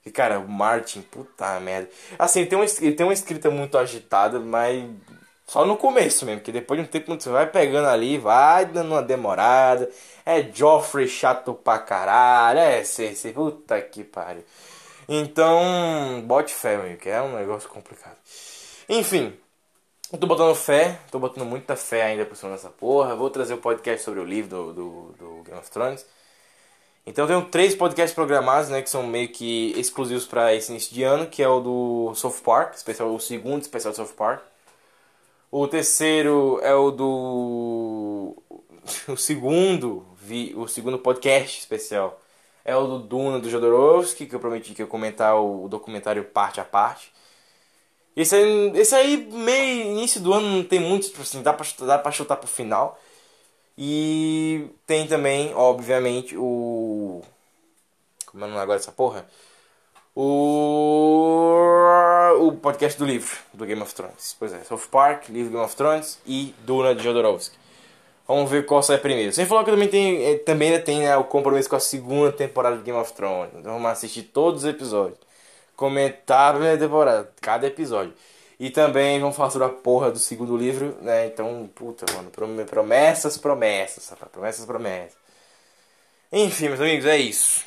E, cara, o Martin, puta merda. Assim, ele tem, uma, ele tem uma escrita muito agitada, mas só no começo mesmo. Porque depois de um tempo você vai pegando ali, vai dando uma demorada. É Joffrey chato pra caralho. É Cersei, puta que pariu. Então, bote fé, meu, que é um negócio complicado. Enfim, eu tô botando fé, tô botando muita fé ainda por cima dessa porra. Vou trazer o um podcast sobre o livro do, do, do Game of Thrones. Então eu tenho três podcasts programados, né, que são meio que exclusivos para esse início de ano, que é o do South Park, especial, o segundo especial do South Park. O terceiro é o do o segundo, vi, o segundo podcast especial é o do Duna do Jodorowsky, que eu prometi que eu comentar o documentário parte a parte. Esse aí, esse aí meio início do ano não tem muito, tipo assim, dá pra, dá pra chutar pro final. E tem também, obviamente, o. Como é o nome agora dessa porra? O. O podcast do livro, do Game of Thrones. Pois é, South Park, livro Game of Thrones e Duna de Jodorowsky. Vamos ver qual sai primeiro. Sem falar que também tem, eh, também tem né, o compromisso com a segunda temporada de Game of Thrones. Então vamos assistir todos os episódios. Comentar a primeira temporada, cada episódio. E também vamos falar sobre a porra do segundo livro, né? Então, puta, mano, promessas, promessas, rapaz, promessas, promessas. Enfim, meus amigos, é isso.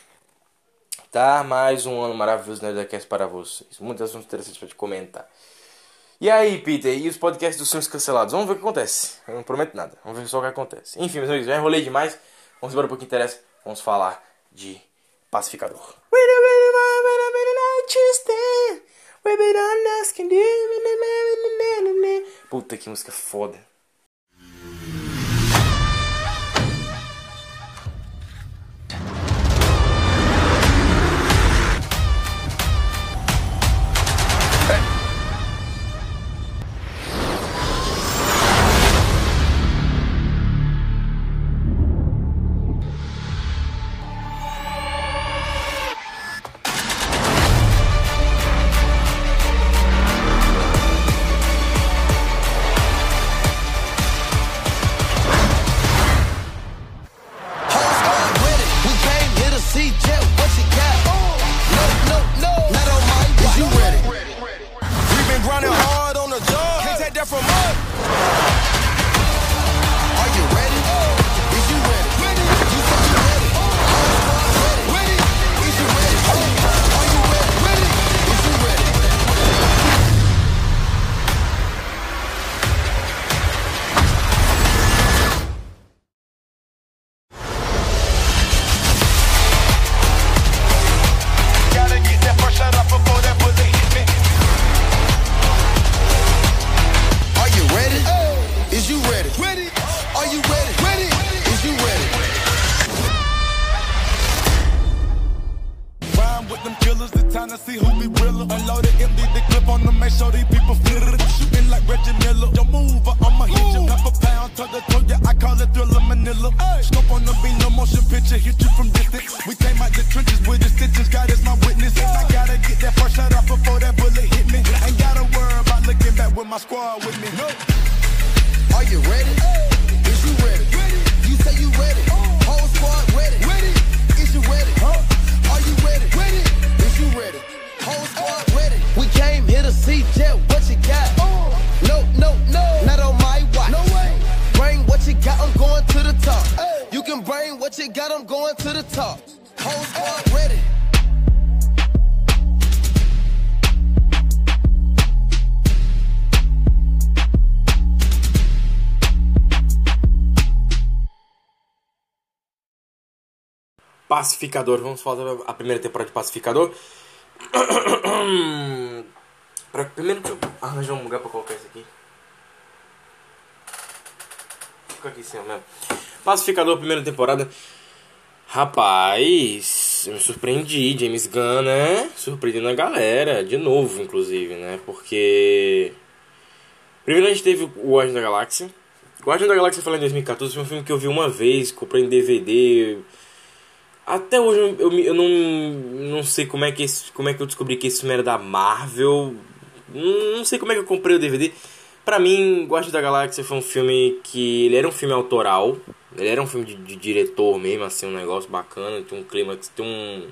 Tá? Mais um ano maravilhoso na Nerdcast para vocês. Muitas assuntos interessantes para te comentar. E aí, Peter, e os podcasts dos seus cancelados? Vamos ver o que acontece. Eu não prometo nada. Vamos ver só o que acontece. Enfim, meus amigos, já enrolei demais. Vamos embora pro que interessa. Vamos falar de pacificador. Puta que música foda. Got. Going to the top. Whole squad ready. Pacificador. Vamos falar a primeira temporada de Pacificador. primeiro que eu arranjar um lugar pra colocar isso aqui. Fica aqui em cima mesmo. Pacificador, primeira temporada. Rapaz. eu me surpreendi, James Gunn, né? Surpreendendo a galera, de novo, inclusive, né? Porque. Primeiro a gente teve o Guardião da Galáxia. Guardião da Galáxia falei em 2014, foi um filme que eu vi uma vez, comprei em DVD. Até hoje eu, eu, eu não, não sei como é, que esse, como é que eu descobri que esse filme era da Marvel. Não, sei como é que eu comprei o DVD. Pra mim, Guardiões da Galáxia foi um filme que. Ele era um filme autoral. Ele era um filme de, de diretor mesmo, assim, um negócio bacana. Tinha um clima. Tinha um.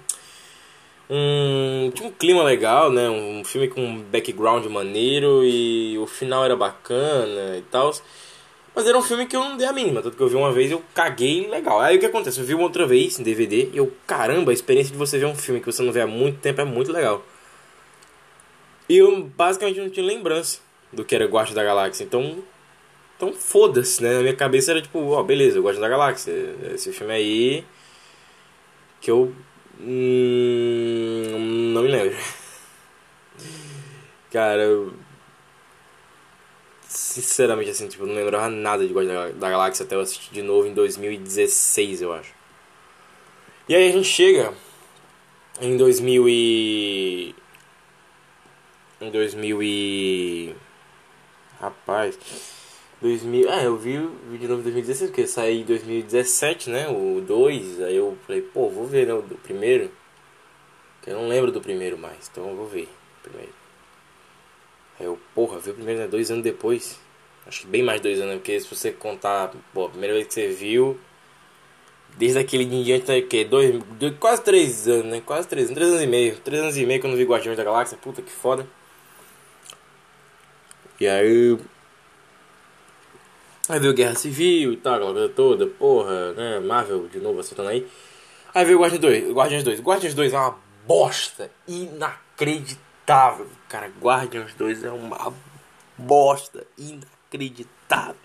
Um, tinha um clima legal, né? Um filme com um background maneiro e o final era bacana e tal. Mas era um filme que eu não dei a mínima, tanto que eu vi uma vez eu caguei legal. Aí o que acontece? Eu vi uma outra vez em DVD e eu, caramba, a experiência de você ver um filme que você não vê há muito tempo é muito legal. E eu basicamente não tinha lembrança do que era Guardiões da Galáxia, então. Então foda-se, né? Na minha cabeça era tipo, ó, beleza, eu gosto da Galáxia. Esse filme aí. Que eu. Hum, não me lembro. Cara, eu. Sinceramente, assim, tipo, não lembrava nada de Guardiões da Galáxia até eu assistir de novo em 2016, eu acho. E aí a gente chega em 2000 e... Em 2000 e... Rapaz... 2000... Ah, eu vi, vi de novo em 2016, porque saí em 2017, né? O 2, aí eu falei, pô, vou ver, né? O primeiro. Que eu não lembro do primeiro mais, então eu vou ver o primeiro. Aí eu, porra, vi o primeiro, né? Dois anos depois. Acho que bem mais dois anos, né? Porque se você contar, pô, a primeira vez que você viu, desde aquele dia em diante, né? Que dois, dois, quase três anos, né? Quase três anos, três anos e meio. Três anos e meio que eu não vi Guardiões da Galáxia, puta que foda. E aí. Aí veio Guerra Civil e tal, aquela coisa toda, porra, né? Marvel de novo acertando aí. Aí veio Guardiões 2, Guardiões 2. Guardiões 2 é uma bosta inacreditável. Cara, Guardiões 2 é uma bosta inacreditável.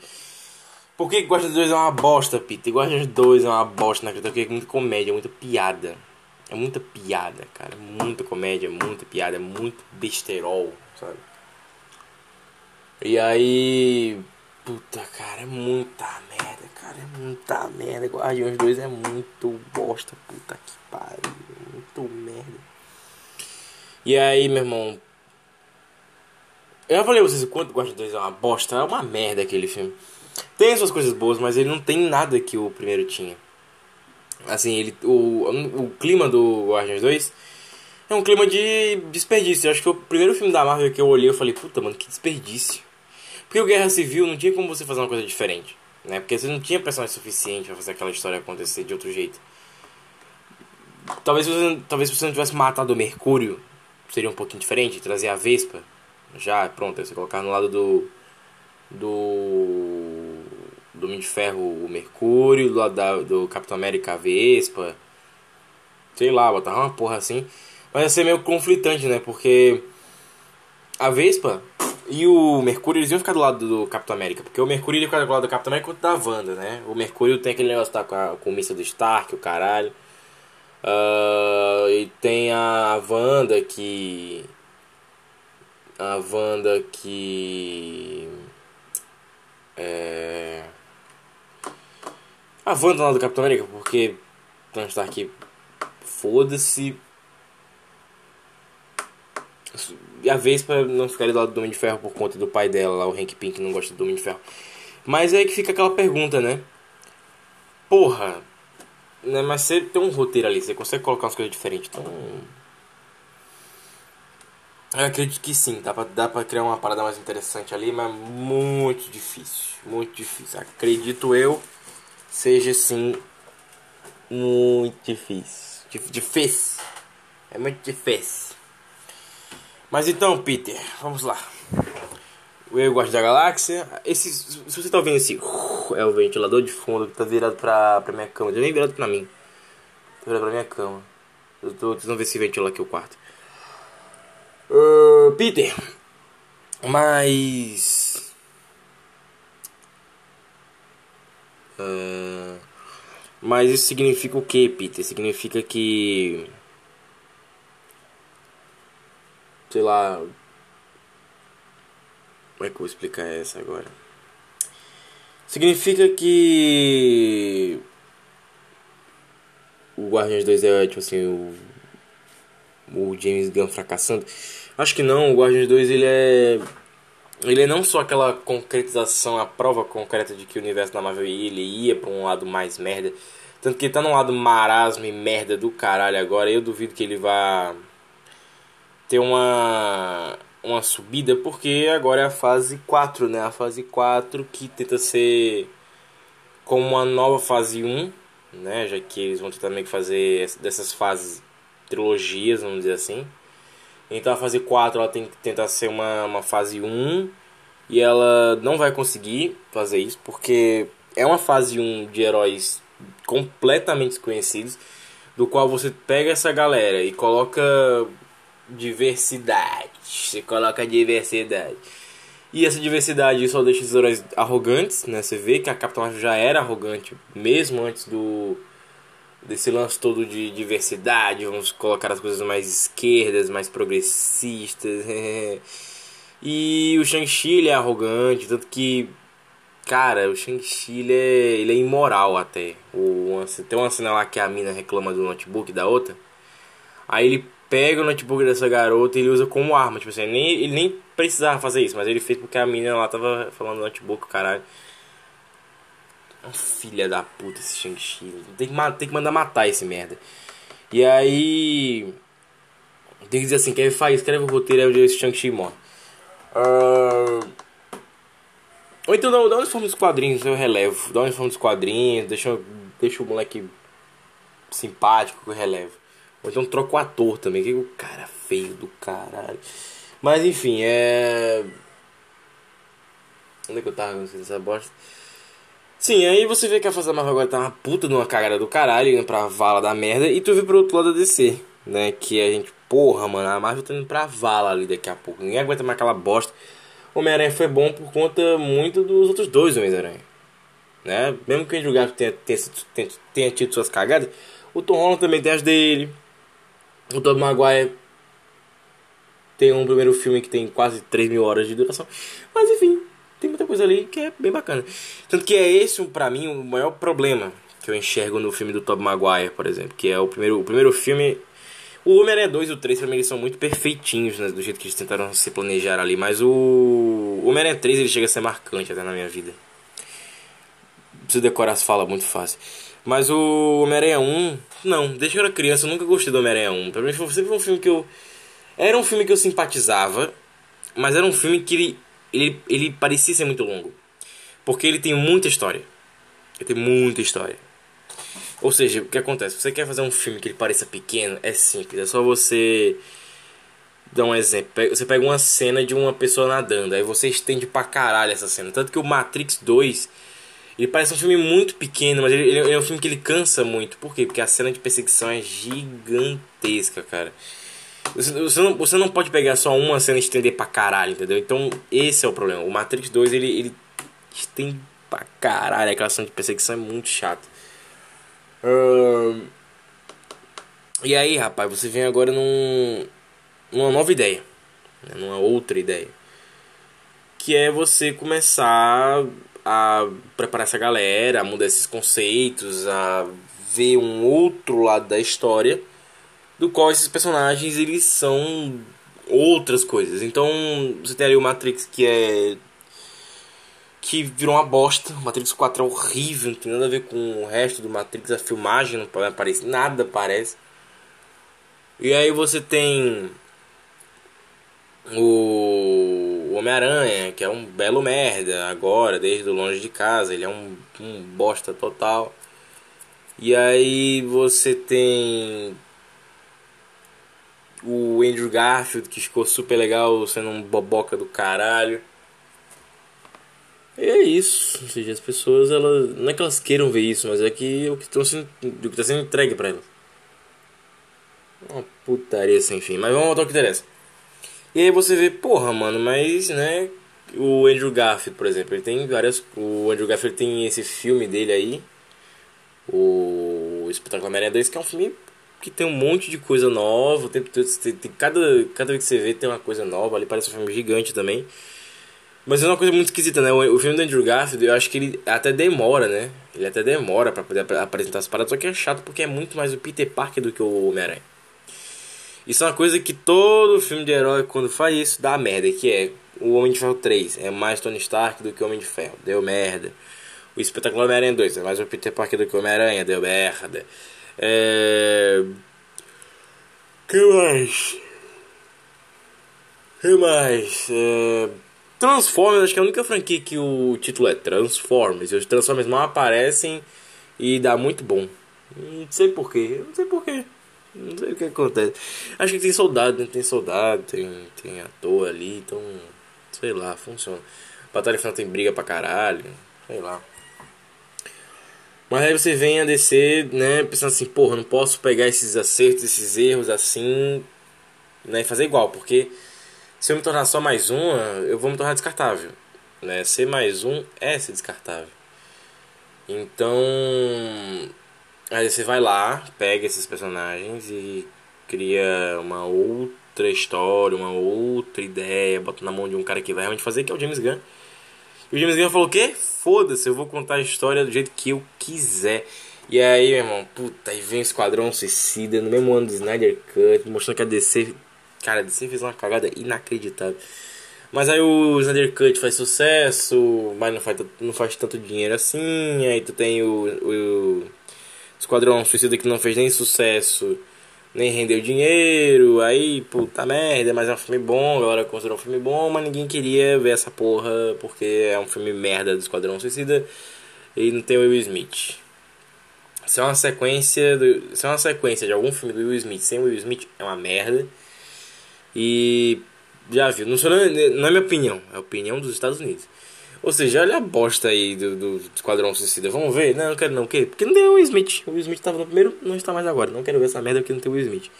Por que Guardiões 2 é uma bosta, Peter? Guardiões 2 é uma bosta inacreditável, porque é muita comédia, é muita piada. É muita piada, cara. Muita comédia, muita piada, é muito besterol, sabe? E aí. Puta, cara, é muita merda, cara. É muita merda. Guardiões 2 é muito bosta. Puta que pariu. Muito merda. E aí, meu irmão. Eu já falei pra vocês o quanto Guardiões 2 é uma bosta. É uma merda aquele filme. Tem suas coisas boas, mas ele não tem nada que o primeiro tinha. Assim, ele. O, o clima do Guardiões 2 é um clima de desperdício. Eu acho que o primeiro filme da Marvel que eu olhei e falei, puta, mano, que desperdício. Porque o Guerra Civil não tinha como você fazer uma coisa diferente. Né? Porque você não tinha personagem suficiente pra fazer aquela história acontecer de outro jeito. Talvez você, talvez você não tivesse matado o Mercúrio, seria um pouquinho diferente. Trazer a Vespa, já pronto, você colocar no lado do. Do. Do Homem de Ferro o Mercúrio, do lado da, do Capitão América a Vespa. Sei lá, botar uma porra assim. Mas ia ser meio conflitante, né? Porque. A Vespa e o Mercúrio eles iam ficar do lado do Capitão América. Porque o Mercúrio ele fica do lado do Capitão América quanto da Wanda, né? O Mercúrio tem aquele negócio tá com, a, com o míssil do Stark, o caralho. Ah, e tem a Wanda que. A Wanda que. É. A Wanda lá do Capitão América, porque. Tony Stark. Foda-se. A Vespa não ficaria do lado do Homem de Ferro por conta do pai dela, lá, o Hank que não gosta do Homem de Ferro. Mas é aí que fica aquela pergunta, né? Porra, né? Mas você tem um roteiro ali, você consegue colocar umas coisas diferentes. Então. Eu acredito que sim, dá pra, dá pra criar uma parada mais interessante ali, mas muito difícil. Muito difícil. Acredito eu, seja sim. Muito difícil. Dif- Difícil. É muito difícil. Mas então, Peter, vamos lá. Eu gosto da galáxia. Esse, se você tá ouvindo esse, é o ventilador de fundo que tá virado pra, pra minha cama. Já nem virado pra mim. Tá virado pra minha cama. Eu tô tentando ver se ventila aqui o quarto. Ah, Peter, mas. Ah, mas isso significa o que, Peter? Significa que. Sei lá. Como é que eu vou explicar essa agora? Significa que. o Guardiões 2 é, tipo assim, o, o James Gunn fracassando. Acho que não, o Guardiões 2 ele é. Ele é não só aquela concretização, a prova concreta de que o universo da Marvel ele ia pra um lado mais merda. Tanto que ele tá num lado marasmo e merda do caralho agora. Eu duvido que ele vá ter uma, uma subida, porque agora é a fase 4, né? A fase 4 que tenta ser como uma nova fase 1, né? Já que eles vão tentar meio que fazer dessas fases trilogias, vamos dizer assim. Então a fase 4 ela tem que tentar ser uma, uma fase 1 e ela não vai conseguir fazer isso porque é uma fase 1 de heróis completamente desconhecidos, do qual você pega essa galera e coloca diversidade. Você coloca diversidade. E essa diversidade só deixa os heróis arrogantes, né? Você vê que a Capitã Marvel já era arrogante, mesmo antes do desse lance todo de diversidade, vamos colocar as coisas mais esquerdas, mais progressistas. e o Shang-Chi é arrogante, tanto que cara, o Shang-Chi ele é, ele é imoral até. O, tem uma cena lá que a mina reclama do notebook da outra. Aí ele pega o notebook dessa garota e ele usa como arma. Tipo assim, ele nem, ele nem precisava fazer isso, mas ele fez porque a mina lá tava falando do notebook, caralho. Filha da puta esse Shang-Chi. Tem que, tem que mandar matar esse merda. E aí. Tem que dizer assim: quer faz, escreve o roteiro, aí o Shang-Chi morre. Uh... Ou então dá, dá uniforme dos quadrinhos, eu relevo. Dá uma uniforme dos quadrinhos, deixa, deixa o moleque simpático que eu relevo. Ou então troca o ator também, que o cara feio do caralho. Mas enfim, é. Onde é que eu tava nessa bosta? Sim, aí você vê que a Força Marvel agora tá uma puta numa cagada do caralho, indo pra vala da merda, e tu vê pro outro lado da DC, né? Que a gente, porra, mano, a Marvel tá indo pra vala ali daqui a pouco. Ninguém aguenta mais aquela bosta. Homem-Aranha foi bom por conta muito dos outros dois Homens-Aranha. Né? Mesmo que o Andrew Garfield tenha, tenha, tenha, tenha tido suas cagadas, o Tom Holland também tem as dele. O Tobey Maguire tem um primeiro filme que tem quase 3 mil horas de duração. Mas enfim, tem muita coisa ali que é bem bacana. Tanto que é esse, para mim, o maior problema que eu enxergo no filme do Tobey Maguire, por exemplo. Que é o primeiro, o primeiro filme... O Homem-Aranha 2 e o 3 pra mim eles são muito perfeitinhos, né, do jeito que eles tentaram se planejar ali. Mas o Homem-Aranha 3 ele chega a ser marcante até na minha vida. Preciso decorar as falas muito fácil. Mas o Homem-Aranha 1, não, desde que eu era criança eu nunca gostei do Homem-Aranha 1. Pra mim foi sempre um filme que eu. Era um filme que eu simpatizava, mas era um filme que ele, ele, ele parecia ser muito longo. Porque ele tem muita história. Ele tem muita história. Ou seja, o que acontece? Você quer fazer um filme que ele pareça pequeno? É simples, é só você dar um exemplo. Você pega uma cena de uma pessoa nadando, aí você estende pra caralho essa cena. Tanto que o Matrix 2, ele parece um filme muito pequeno, mas ele, ele é um filme que ele cansa muito. Por quê? Porque a cena de perseguição é gigantesca, cara. Você, você, não, você não pode pegar só uma cena e estender pra caralho, entendeu? Então, esse é o problema. O Matrix 2, ele, ele estende pra caralho. Aquela cena de perseguição é muito chata. E aí, rapaz, você vem agora num, numa nova ideia, né? numa outra ideia, que é você começar a preparar essa galera, a mudar esses conceitos, a ver um outro lado da história, do qual esses personagens eles são outras coisas. Então, você tem ali o Matrix que é que virou uma bosta. O Matrix 4 é horrível, não tem nada a ver com o resto do Matrix, a filmagem não aparece nada, parece. E aí você tem o Homem-Aranha, que é um belo merda agora, desde longe de casa, ele é um, um bosta total. E aí você tem o Andrew Garfield, que ficou super legal, sendo um boboca do caralho. E é isso. Ou seja, as pessoas, elas. Não é que elas queiram ver isso, mas é que o que está sendo, o que tá sendo entregue pra elas. Uma putaria sem fim. Mas vamos voltar ao que interessa. E aí você vê, porra, mano, mas, né? O Andrew Garfield, por exemplo, ele tem várias. O Andrew Garfield tem esse filme dele aí. O Espetáculo Homem-Aranha 2, que é um filme que tem um monte de coisa nova. Tem, tem, tem, cada, cada vez que você vê tem uma coisa nova. Ali parece um filme gigante também. Mas é uma coisa muito esquisita, né? O, o filme do Andrew Garfield, eu acho que ele até demora, né? Ele até demora pra poder ap- apresentar as paradas, só que é chato porque é muito mais o Peter Parker do que o Homem-Aranha. Isso é uma coisa que todo filme de herói, quando faz isso, dá merda, que é o Homem de Ferro 3, é mais Tony Stark do que o Homem de Ferro, deu merda. O Espetacular Homem-Aranha 2, é mais o Peter Parker do que o Homem-Aranha, deu merda. É... que mais? que mais? É... Transformers, acho que é a única franquia que o título é Transformers. E os Transformers mal aparecem e dá muito bom. Não sei porquê, não sei porquê. Não sei o que acontece. Acho que tem soldado, né? Tem soldado, tem, tem ator ali, então. Sei lá, funciona. Batalha final tem briga pra caralho. Sei lá. Mas aí você vem a descer, né? Pensando assim, porra, não posso pegar esses acertos, esses erros assim, né? E fazer igual, porque se eu me tornar só mais uma, eu vou me tornar descartável. Né? Ser mais um é ser descartável. Então. Aí você vai lá, pega esses personagens e cria uma outra história, uma outra ideia, bota na mão de um cara que vai realmente fazer, que é o James Gunn. E o James Gunn falou o quê? Foda-se, eu vou contar a história do jeito que eu quiser. E aí, meu irmão, puta, aí vem o Esquadrão Suicida no mesmo ano do Snyder Cut, mostrando que a DC. Cara, a DC fez uma cagada inacreditável. Mas aí o Snyder Cut faz sucesso, mas não faz, não faz tanto dinheiro assim. Aí tu tem o, o Esquadrão Suicida que não fez nem sucesso, nem rendeu dinheiro. Aí, puta merda, mas é um filme bom, a galera considerou um filme bom, mas ninguém queria ver essa porra porque é um filme merda do Esquadrão Suicida e não tem Will Smith. Se é uma sequência, do, se é uma sequência de algum filme do Will Smith sem Will Smith, é uma merda. E já viu, não, sou, não é minha opinião, é a opinião dos Estados Unidos. Ou seja, olha a bosta aí do, do Esquadrão Suicida. Vamos ver? Não, não quero não. O quê? Porque não tem o Will Smith. O Will Smith tava no primeiro, não está mais agora. Não quero ver essa merda porque não tem o Will Smith.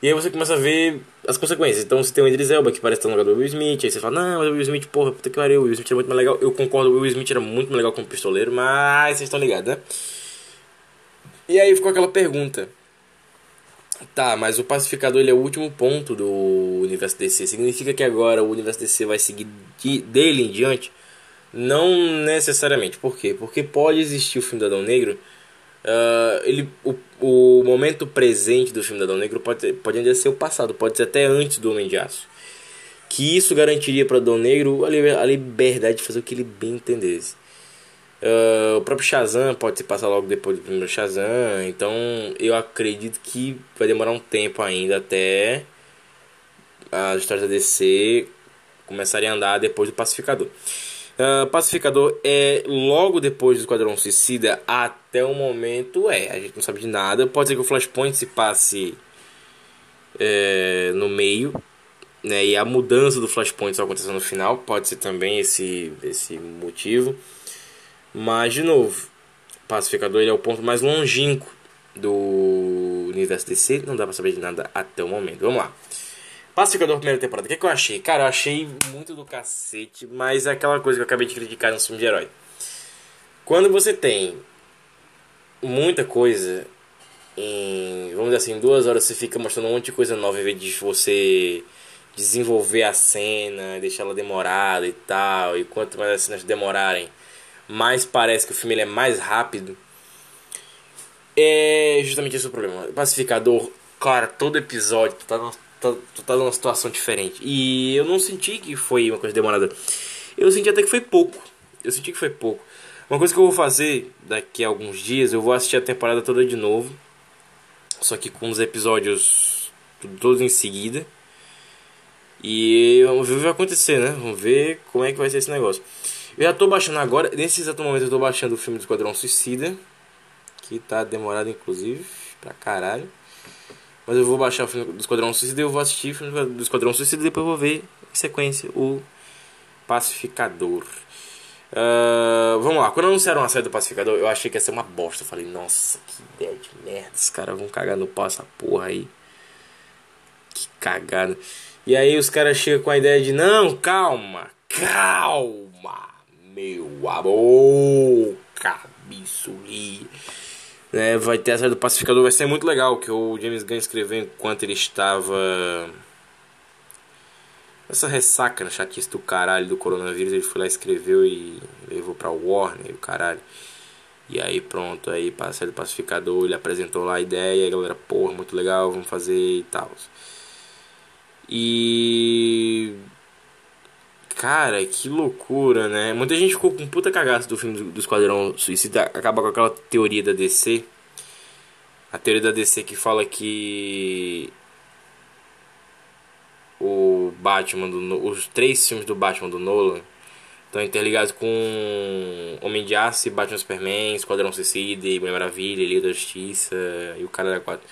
E aí você começa a ver as consequências. Então você tem o Idris Elba que parece estar no lugar do Will Smith. Aí você fala, não, mas o Will Smith, porra, puta que pariu. O Will Smith era muito mais legal. Eu concordo, o Will Smith era muito mais legal como pistoleiro, mas vocês estão ligados, né? E aí ficou aquela pergunta. Tá, mas o pacificador ele é o último ponto do universo DC. Significa que agora o universo DC vai seguir de, dele em diante? Não necessariamente. Por quê? Porque pode existir o filme do Adão Negro. ah, ele, o, o momento presente do filme do Adão Negro pode, pode ainda ser o passado, pode ser até antes do Homem de Aço. Que isso garantiria para Adão Negro a, a liberdade de fazer o que ele bem entendesse. Ah, o próprio Shazam pode se passar logo depois do primeiro Shazam. Então eu acredito que vai demorar um tempo ainda até as histórias da DC começarem a andar depois do Pacificador. Ah, Pacificador é logo depois do Esquadrão Suicida até o momento é. A gente não sabe de nada. Pode ser que o Flashpoint se passe é, no meio. Né, e a mudança do Flashpoint só aconteça no final. Pode ser também esse, esse motivo. Mas, de novo, Pacificador ele é o ponto mais longínquo do universo DC. Não dá pra saber de nada até o momento. Vamos lá. Pacificador primeira temporada. O que, que eu achei? Cara, eu achei muito do cacete, mas é aquela coisa que eu acabei de criticar no filme de herói. Quando você tem muita coisa em, vamos dizer assim, duas horas você fica mostrando um monte de coisa nova em vez de você desenvolver a cena, deixar ela demorada e tal. E quanto mais as cenas demorarem, mais parece que o filme é mais rápido. É justamente esse o problema. Pacificador, cara, todo episódio tu tá, numa, tá, tu tá numa situação diferente. E eu não senti que foi uma coisa demorada. Eu senti até que foi pouco. Eu senti que foi pouco. Uma coisa que eu vou fazer daqui a alguns dias, eu vou assistir a temporada toda de novo. Só que com os episódios todos em seguida. E vamos ver o que vai acontecer, né? Vamos ver como é que vai ser esse negócio. Eu já tô baixando agora, nesse exato momento eu tô baixando o filme do Esquadrão Suicida. Que tá demorado inclusive, pra caralho. Mas eu vou baixar o filme do Esquadrão Suicida e eu vou assistir o filme do Esquadrão Suicida e depois eu vou ver em sequência o Pacificador. Ah, vamos lá, quando anunciaram a série do Pacificador, eu achei que ia ser uma bosta. Eu falei, nossa, que ideia de merda, os caras vão cagar no pau essa porra aí. Que cagada. E aí os caras chegam com a ideia de, não, calma, calma, meu amor, cabeçuí. Né, vai ter a série do Pacificador, vai ser muito legal, que o James Gunn escreveu enquanto ele estava essa ressaca na chatice do caralho do coronavírus, ele foi lá, escreveu e levou pra Warner o caralho. E aí pronto, aí para do pacificador, ele apresentou lá a ideia, a galera, porra, muito legal, vamos fazer e tal. E cara, que loucura, né? Muita gente ficou com puta cagaço do filme do, do Esquadrão Suicida, acaba com aquela teoria da DC. A teoria da DC que fala que o Batman do os três filmes do Batman do Nolan estão interligados com Homem de Aço e Batman Superman, Esquadrão Suicida, Mulher Maravilha, Liga da Justiça e o cara da 4.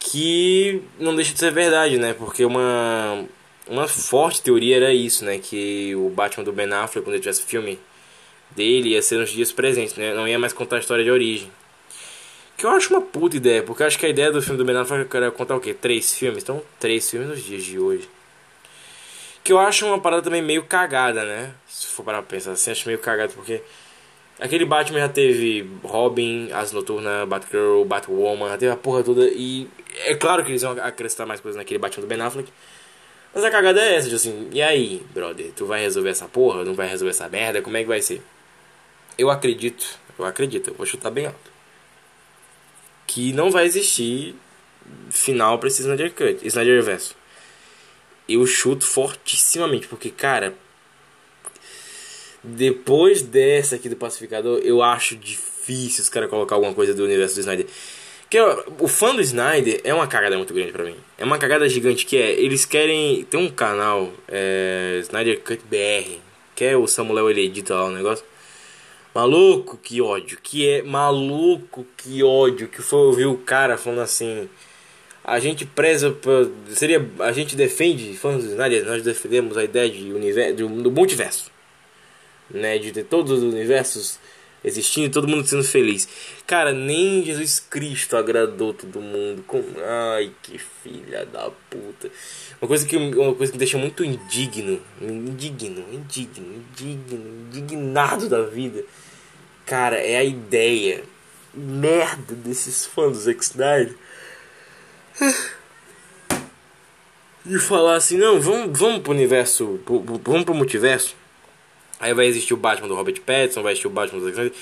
Que não deixa de ser verdade, né? Porque uma uma forte teoria era isso, né? Que o Batman do Ben Affleck, quando ele tivesse filme dele, ia ser nos dias presentes, né? Não ia mais contar a história de origem. Que eu acho uma puta ideia, porque eu acho que a ideia do filme do Ben Affleck era contar o quê? Três filmes? Então, três filmes nos dias de hoje. Que eu acho uma parada também meio cagada, né? Se for parar pra pensar assim, acho meio cagado, porque... Aquele Batman já teve Robin, As Noturna, Batgirl, Batwoman, já teve a porra toda. E é claro que eles vão acrescentar mais coisas naquele Batman do Ben Affleck. Mas a cagada é essa, tipo assim, e aí, brother, tu vai resolver essa porra? Não vai resolver essa merda? Como é que vai ser? Eu acredito, eu acredito, eu vou chutar bem alto. Que não vai existir final pra esse Snyder Cut, Snyder Verso. Eu chuto fortissimamente, porque, cara, depois dessa aqui do Pacificador, eu acho difícil os caras colocar alguma coisa do universo do Snyder. Que ó, o fã do Snyder é uma cagada muito grande pra mim. É uma cagada gigante que é, eles querem. Tem um canal, é, Snyder Cut BR, que é o Samuel ele edita lá o negócio. Maluco, que ódio. Que é maluco, que ódio. Que foi ouvir o cara falando assim. A gente preza. Pra, seria. A gente defende, fãs do Snyder, nós defendemos a ideia de universo, do multiverso. Né? De ter todos os universos existindo, todo mundo sendo feliz. Cara, nem Jesus Cristo agradou todo mundo. Com... Ai, que filha da puta. Uma coisa que uma coisa que me deixa muito indigno, indigno, indigno, indigno, indignado da vida. Cara, é a ideia merda desses fãs do Zack Snyder. De falar assim, não, vamos, vamos pro universo, vamos pro multiverso. Aí vai existir o Batman do Robert Pattinson, vai existir o Batman do Snyder.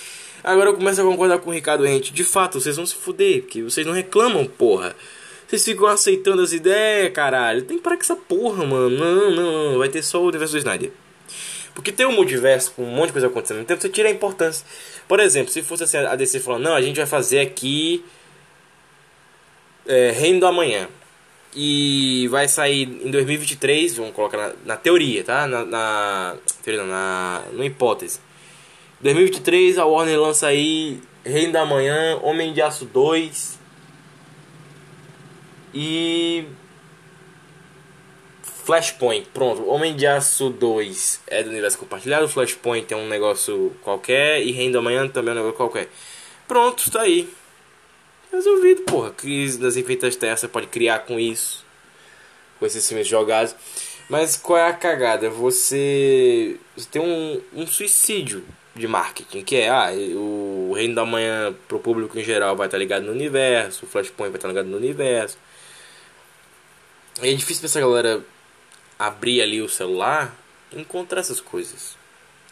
Agora eu começo a concordar com o Ricardo Rente. De fato, vocês vão se fuder, porque vocês não reclamam, porra. Vocês ficam aceitando as ideias, caralho. Tem que parar com essa porra, mano. Não, não, não. Vai ter só o universo do Snyder. Porque tem um multiverso com um monte de coisa acontecendo. Então você tira a importância. Por exemplo, se fosse assim, a DC falando, não, a gente vai fazer aqui. É, Reino do Amanhã. E vai sair em 2023, vamos colocar na, na teoria, tá? Na, na teoria não, na, na hipótese. 2023 a Warner lança aí Reino da Manhã, Homem de Aço 2 e Flashpoint. Pronto, Homem de Aço 2 é do universo compartilhado, Flashpoint é um negócio qualquer e Reino da Manhã também é um negócio qualquer. Pronto, tá aí. Resolvido, porra. Crise das infinitas terras você pode criar com isso. Com esses filmes jogados. Mas qual é a cagada? Você, você tem um, um suicídio de marketing, que é ah, o Reino da Manhã pro público em geral vai estar ligado no universo, o Flashpoint vai estar ligado no universo. E é difícil essa galera abrir ali o celular encontrar essas coisas.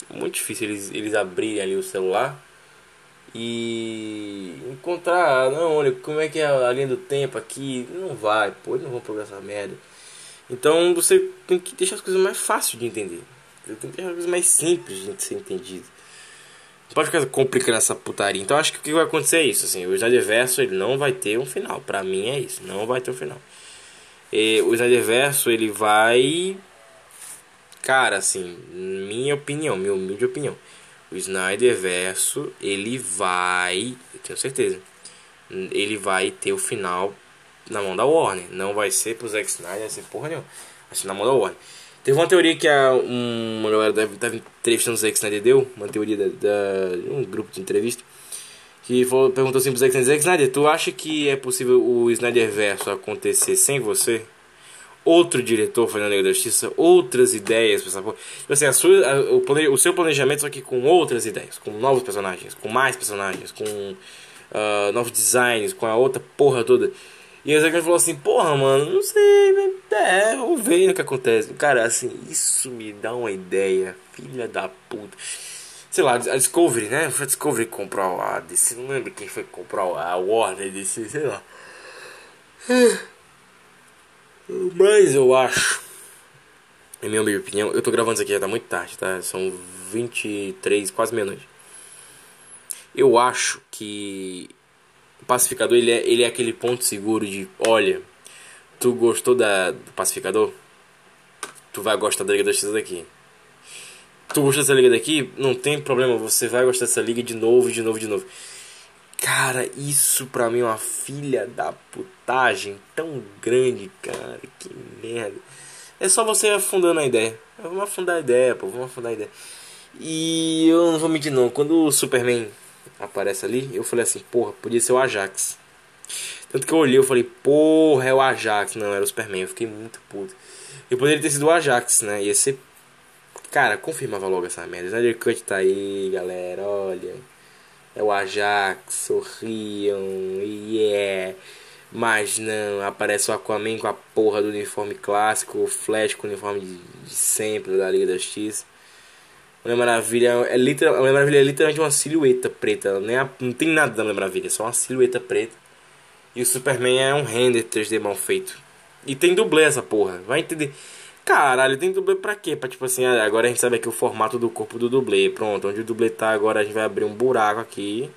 É muito difícil eles, eles abrirem ali o celular e encontrar, não, olha, como é que é a linha do tempo aqui? Não vai, pô, não vão provar essa merda. Então você tem que deixar as coisas mais fáceis de entender. Você tem que deixar as coisas mais simples de ser entendido. Não pode ficar complicando essa putaria. Então acho que o que vai acontecer é isso. Assim, o Snyderverso ele não vai ter um final. Pra mim é isso. Não vai ter um final. E, o Snyderverso ele vai. Cara, assim, minha opinião, minha humilde opinião. O Snyderverso ele vai. Eu tenho certeza. Ele vai ter o final na mão da Warner. Não vai ser pro Zack Snyder, vai ser porra nenhuma. Vai ser na mão da Warner. Teve uma teoria que a, uma galera deve estar entrevistando o Zack Snyder deu, uma teoria de um grupo de entrevista, que falou, perguntou assim pro Zack Snyder, Zack Snyder, tu acha que é possível o Snyder Verso acontecer sem você? Outro diretor fazendo a Liga da Justiça, outras ideias, tipo assim, a sua, a, o, plane, o seu planejamento só que com outras ideias, com novos personagens, com mais personagens, com uh, novos designs, com a outra porra toda. E o executivo falou assim, porra, mano, não sei, é, vamos ver o que acontece. Cara, assim, isso me dá uma ideia, filha da puta. Sei lá, a Discovery, né? Foi a Discovery que comprou a DC, não lembro quem foi que comprou a Warner DC, sei lá. Mas eu acho, em minha opinião, eu tô gravando isso aqui já tá muito tarde, tá? São 23, quase meia-noite. Eu acho que o pacificador ele é, ele é aquele ponto seguro de, olha, tu gostou da, do pacificador? Tu vai gostar da Liga da Justiça daqui. Tu gostou dessa liga daqui? Não tem problema, você vai gostar dessa liga de novo, de novo, de novo. Cara, isso pra mim é uma filha da putagem tão grande, cara. Que merda. É só você afundando a ideia. Vamos afundar a ideia, pô. Vamos afundar a ideia. E eu não vou mentir não. Quando o Superman aparece ali, eu falei assim, porra, podia ser o Ajax. Tanto que eu olhei, eu falei, porra, é o Ajax. Não, era o Superman. Eu fiquei muito puto. E poderia ter sido o Ajax, né? Ia ser. Cara, confirmava logo essa merda. Snyder Cut tá aí, galera. Olha. É o Ajax, sorriam, yeah. Mas não, aparece o Aquaman com a porra do uniforme clássico, o Flash com o uniforme de, de sempre da Liga da Justiça. Mulher Maravilha é, literal, Mulher Maravilha é literalmente uma silhueta preta. Nem a- não tem nada da Mulher Maravilha, é só uma silhueta preta. E o Superman é um render 3D mal feito. E tem dublê essa porra, vai entender. Caralho, tem dublê pra quê? Pra tipo assim, ah, agora a gente sabe aqui o formato do corpo do dublê. Pronto, onde o dublê tá agora a gente vai abrir um buraco aqui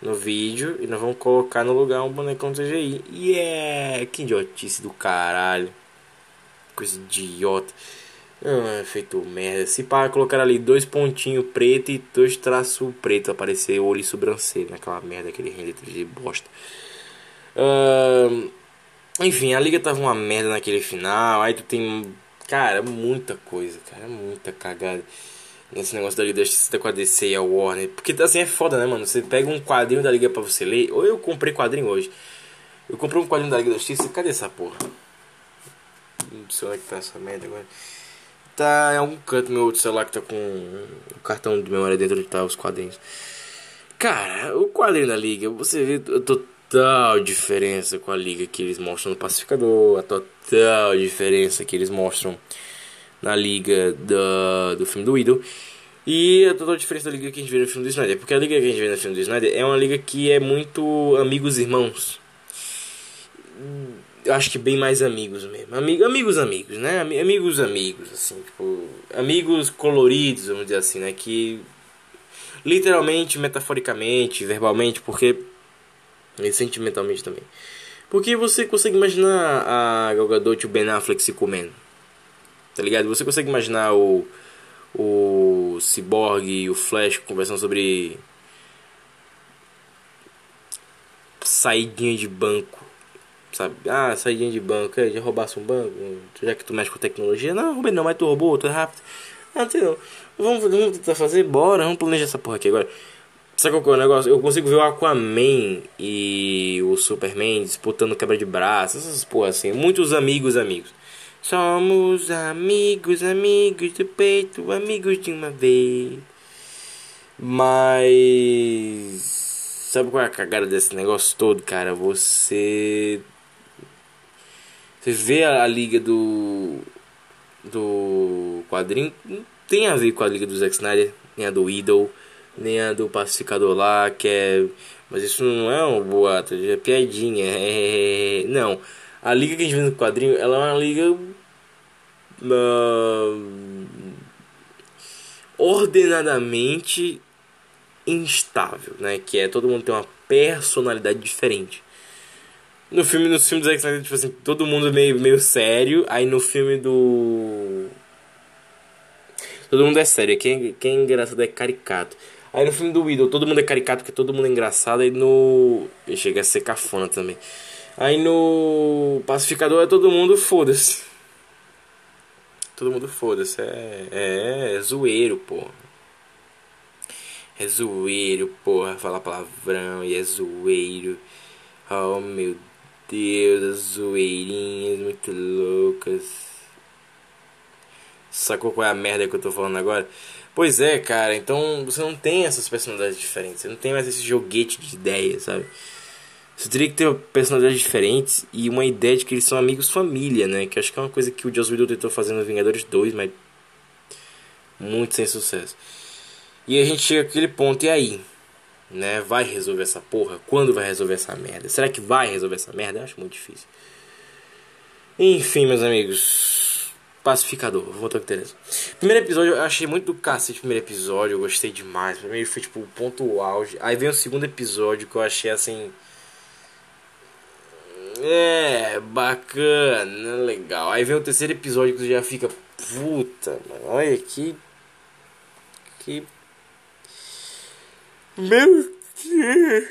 no vídeo e nós vamos colocar no lugar um bonecão CGI. É que idiotice do caralho. Coisa idiota. Ah, feito merda. Se para colocar ali dois pontinhos preto e dois traços preto aparecer olho e sobrancelha naquela merda, aquele render de bosta. Ahn, enfim, a liga tava uma merda naquele final. Aí tu tem, cara, muita coisa, cara, muita cagada nesse negócio da Liga da Justiça com a DC e a Warner. Porque assim é foda, né, mano? Você pega um quadrinho da Liga pra você ler. Ou eu comprei quadrinho hoje. Eu comprei um quadrinho da Liga da Justiça. Cadê essa porra? Não sei onde é que tá essa merda agora. Tá em algum canto meu outro celular que tá com o cartão de memória dentro onde tá os quadrinhos. Cara, o quadrinho da Liga, você vê a total diferença com a Liga que eles mostram no Pacificador, a total diferença que eles mostram na Liga da, do filme do Idol. E a total diferença da Liga que a gente vê no filme do Snyder. Porque a Liga que a gente vê no filme do Snyder é uma Liga que é muito amigos irmãos. Acho que bem mais amigos mesmo. Ami- amigos, amigos, né? Ami- Amigos, amigos, assim, tipo. Amigos coloridos, vamos dizer assim, né? Que literalmente, metaforicamente, verbalmente, porque e sentimentalmente também. Porque você consegue imaginar a Gal Gadot e o Ben Affleck se comendo. Tá ligado? Você consegue imaginar o o Cyborg e o Flash conversando sobre saidinha de banco. Sabe? Ah, saidinha de banco, é, já roubasse um banco, já que tu mexe com tecnologia. Não, roubei não, mas tu roubou, tu é rápido. Ah, não sei não. Vamos, vamos tentar fazer, bora, vamos planejar essa porra aqui agora. Sabe qual é o negócio? Eu consigo ver o Aquaman e o Superman disputando quebra de braços, essas porra assim. Muitos amigos, amigos. Somos amigos, amigos do peito, amigos de uma vez. Mas. Sabe qual é a cagada desse negócio todo, cara? Você. Você vê a, liga do. Do quadrinho. Tem a ver com a liga do Zack Snyder, nem a do Idol, nem a do Pacificador lá, que é. Mas isso não é um boato, é piadinha. É... Não. A liga que a gente vê no quadrinho, ela é uma liga. ah, ordenadamente instável, né? Que é todo mundo tem uma personalidade diferente. No filme, no filme do Snyder, tipo assim, todo mundo meio, meio sério. Aí no filme do. Todo mundo é sério. Quem, quem é engraçado é caricato. Aí no filme do Widow, todo mundo é caricato porque todo mundo é engraçado. Aí no. Chega a ser cafona também. Aí no Pacificador é todo mundo foda-se. Todo mundo foda-se. É, é, é zoeiro, pô. É zoeiro, porra. Falar palavrão e é zoeiro. Oh meu Deus, as zoeirinhas muito loucas. Sacou qual é a merda que eu tô falando agora? Pois é, cara, então você não tem essas personalidades diferentes. Você não tem mais esse joguete de ideias, sabe? Você teria que ter personalidades diferentes e uma ideia de que eles são amigos família, né? Que acho que é uma coisa que o Joss Whedon tentou fazer no Vingadores 2, mas muito sem sucesso. E a gente chega àquele ponto, e aí? Né? Vai resolver essa porra? Quando vai resolver essa merda? Será que vai resolver essa merda? Eu acho muito difícil. Enfim, meus amigos. Pacificador, voltar com Tereza. Primeiro episódio, eu achei muito do cacete o primeiro episódio, eu gostei demais. Primeiro foi tipo o ponto auge. Aí vem o segundo episódio que eu achei assim. É, bacana, legal. Aí vem o terceiro episódio que você já fica. Puta, mano, olha que. Que. Meu Deus.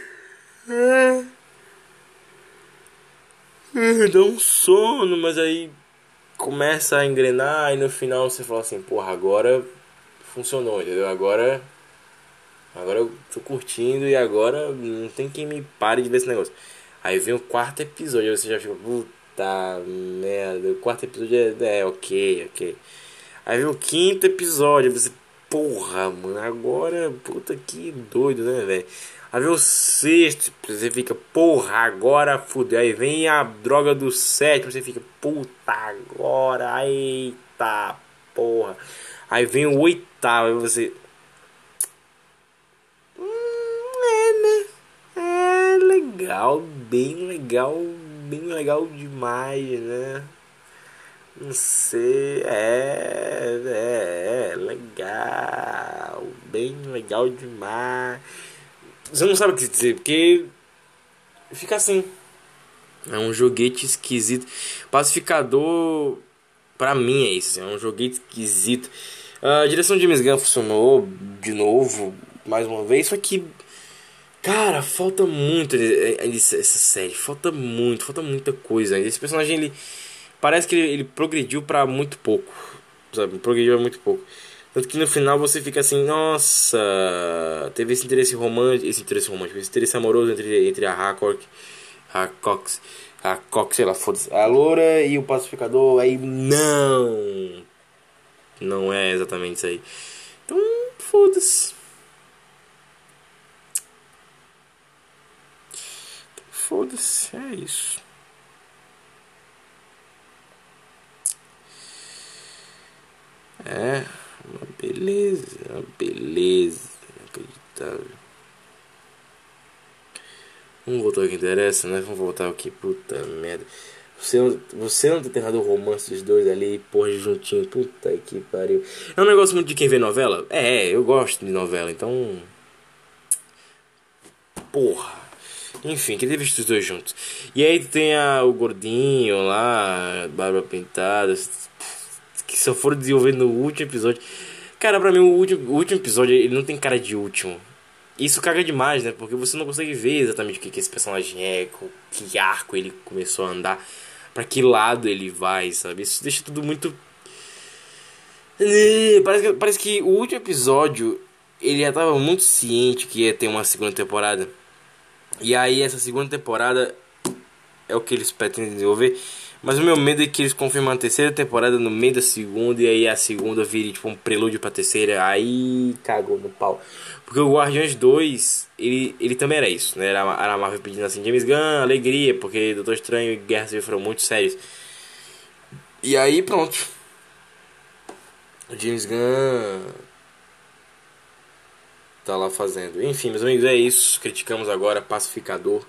É. É, Dá um sono, mas aí começa a engrenar e no final você fala assim, porra, agora funcionou, entendeu? Agora. Agora eu tô curtindo e agora não tem quem me pare de ver esse negócio. Aí vem o quarto episódio, você já fica, puta merda, o quarto episódio é, é ok, ok. Aí vem o quinto episódio, você, porra, mano, agora, puta que doido, né, velho? Aí o sexto, você fica, porra, agora fudeu. Aí vem a droga do sétimo, você fica, puta, agora, eita, porra. Aí vem o oitavo, aí você. Hum, é, né? É legal, bem legal, bem legal demais, né? Não sei, é, é, é legal, bem legal demais. Você não sabe o que dizer, porque fica assim. É um joguete esquisito. Pacificador, pra mim é isso, é um joguete esquisito. A direção de James Gunn funcionou de novo, mais uma vez, só que Cara, falta muito essa série, falta muito, falta muita coisa. Esse personagem ele parece que ele, ele progrediu para muito pouco, sabe? Progrediu pra muito pouco. Tanto que no final você fica assim, nossa, teve esse interesse romântico, esse interesse romântico, esse interesse amoroso entre, entre a Hacock, a Cox, a Cox, sei lá, foda-se, a loura e o pacificador, aí não, não é exatamente isso aí. Então, foda-se. Foda-se, é isso. É, beleza, uma beleza, inacreditável. Vamos voltar ao que interessa, né? Vamos voltar ao que, puta merda. Você, você não ter errado o romance dos dois ali, porra, juntinho, puta que pariu. É um negócio muito de quem vê novela? É, eu gosto de novela, então. Porra. Enfim, queria ver os dois juntos. E aí tem a, o gordinho lá, barba pintada, que só foram desenvolver no último episódio. Cara, pra mim o último, o último episódio ele não tem cara de último. Isso caga demais, né? Porque você não consegue ver exatamente o que, que esse personagem é, que arco ele começou a andar, pra que lado ele vai, sabe? Isso deixa tudo muito. Parece que, parece que o último episódio ele já tava muito ciente que ia ter uma segunda temporada. E aí essa segunda temporada é o que eles pretendem desenvolver. Mas o meu medo é que eles confirmem a terceira temporada no meio da segunda e aí a segunda vire tipo um prelúdio pra terceira. Aí cagou no pau. Porque o Guardiões 2, ele, ele também era isso, né? Era, era a Marvel pedindo assim, James Gunn, alegria, porque Doutor Estranho e Guerra Civil foram muito sérios. E aí pronto. O James Gunn tá lá fazendo. Enfim, meus amigos, é isso. Criticamos agora Pacificador.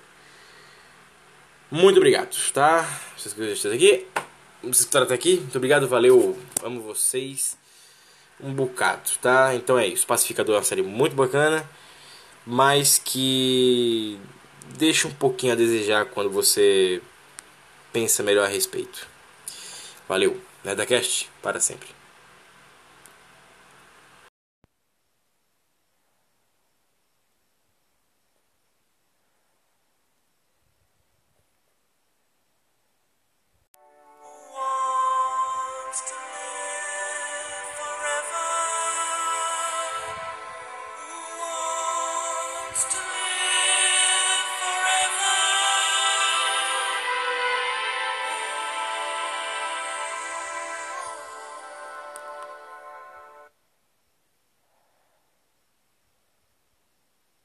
Muito obrigado, tá? Vocês que estão aqui. Vocês que até aqui. Muito obrigado, valeu. Amo vocês. Um bocado, tá? Então é isso. Pacificador é uma série muito bacana. Mas que deixa um pouquinho a desejar quando você pensa melhor a respeito. Valeu. NerdaCast para sempre.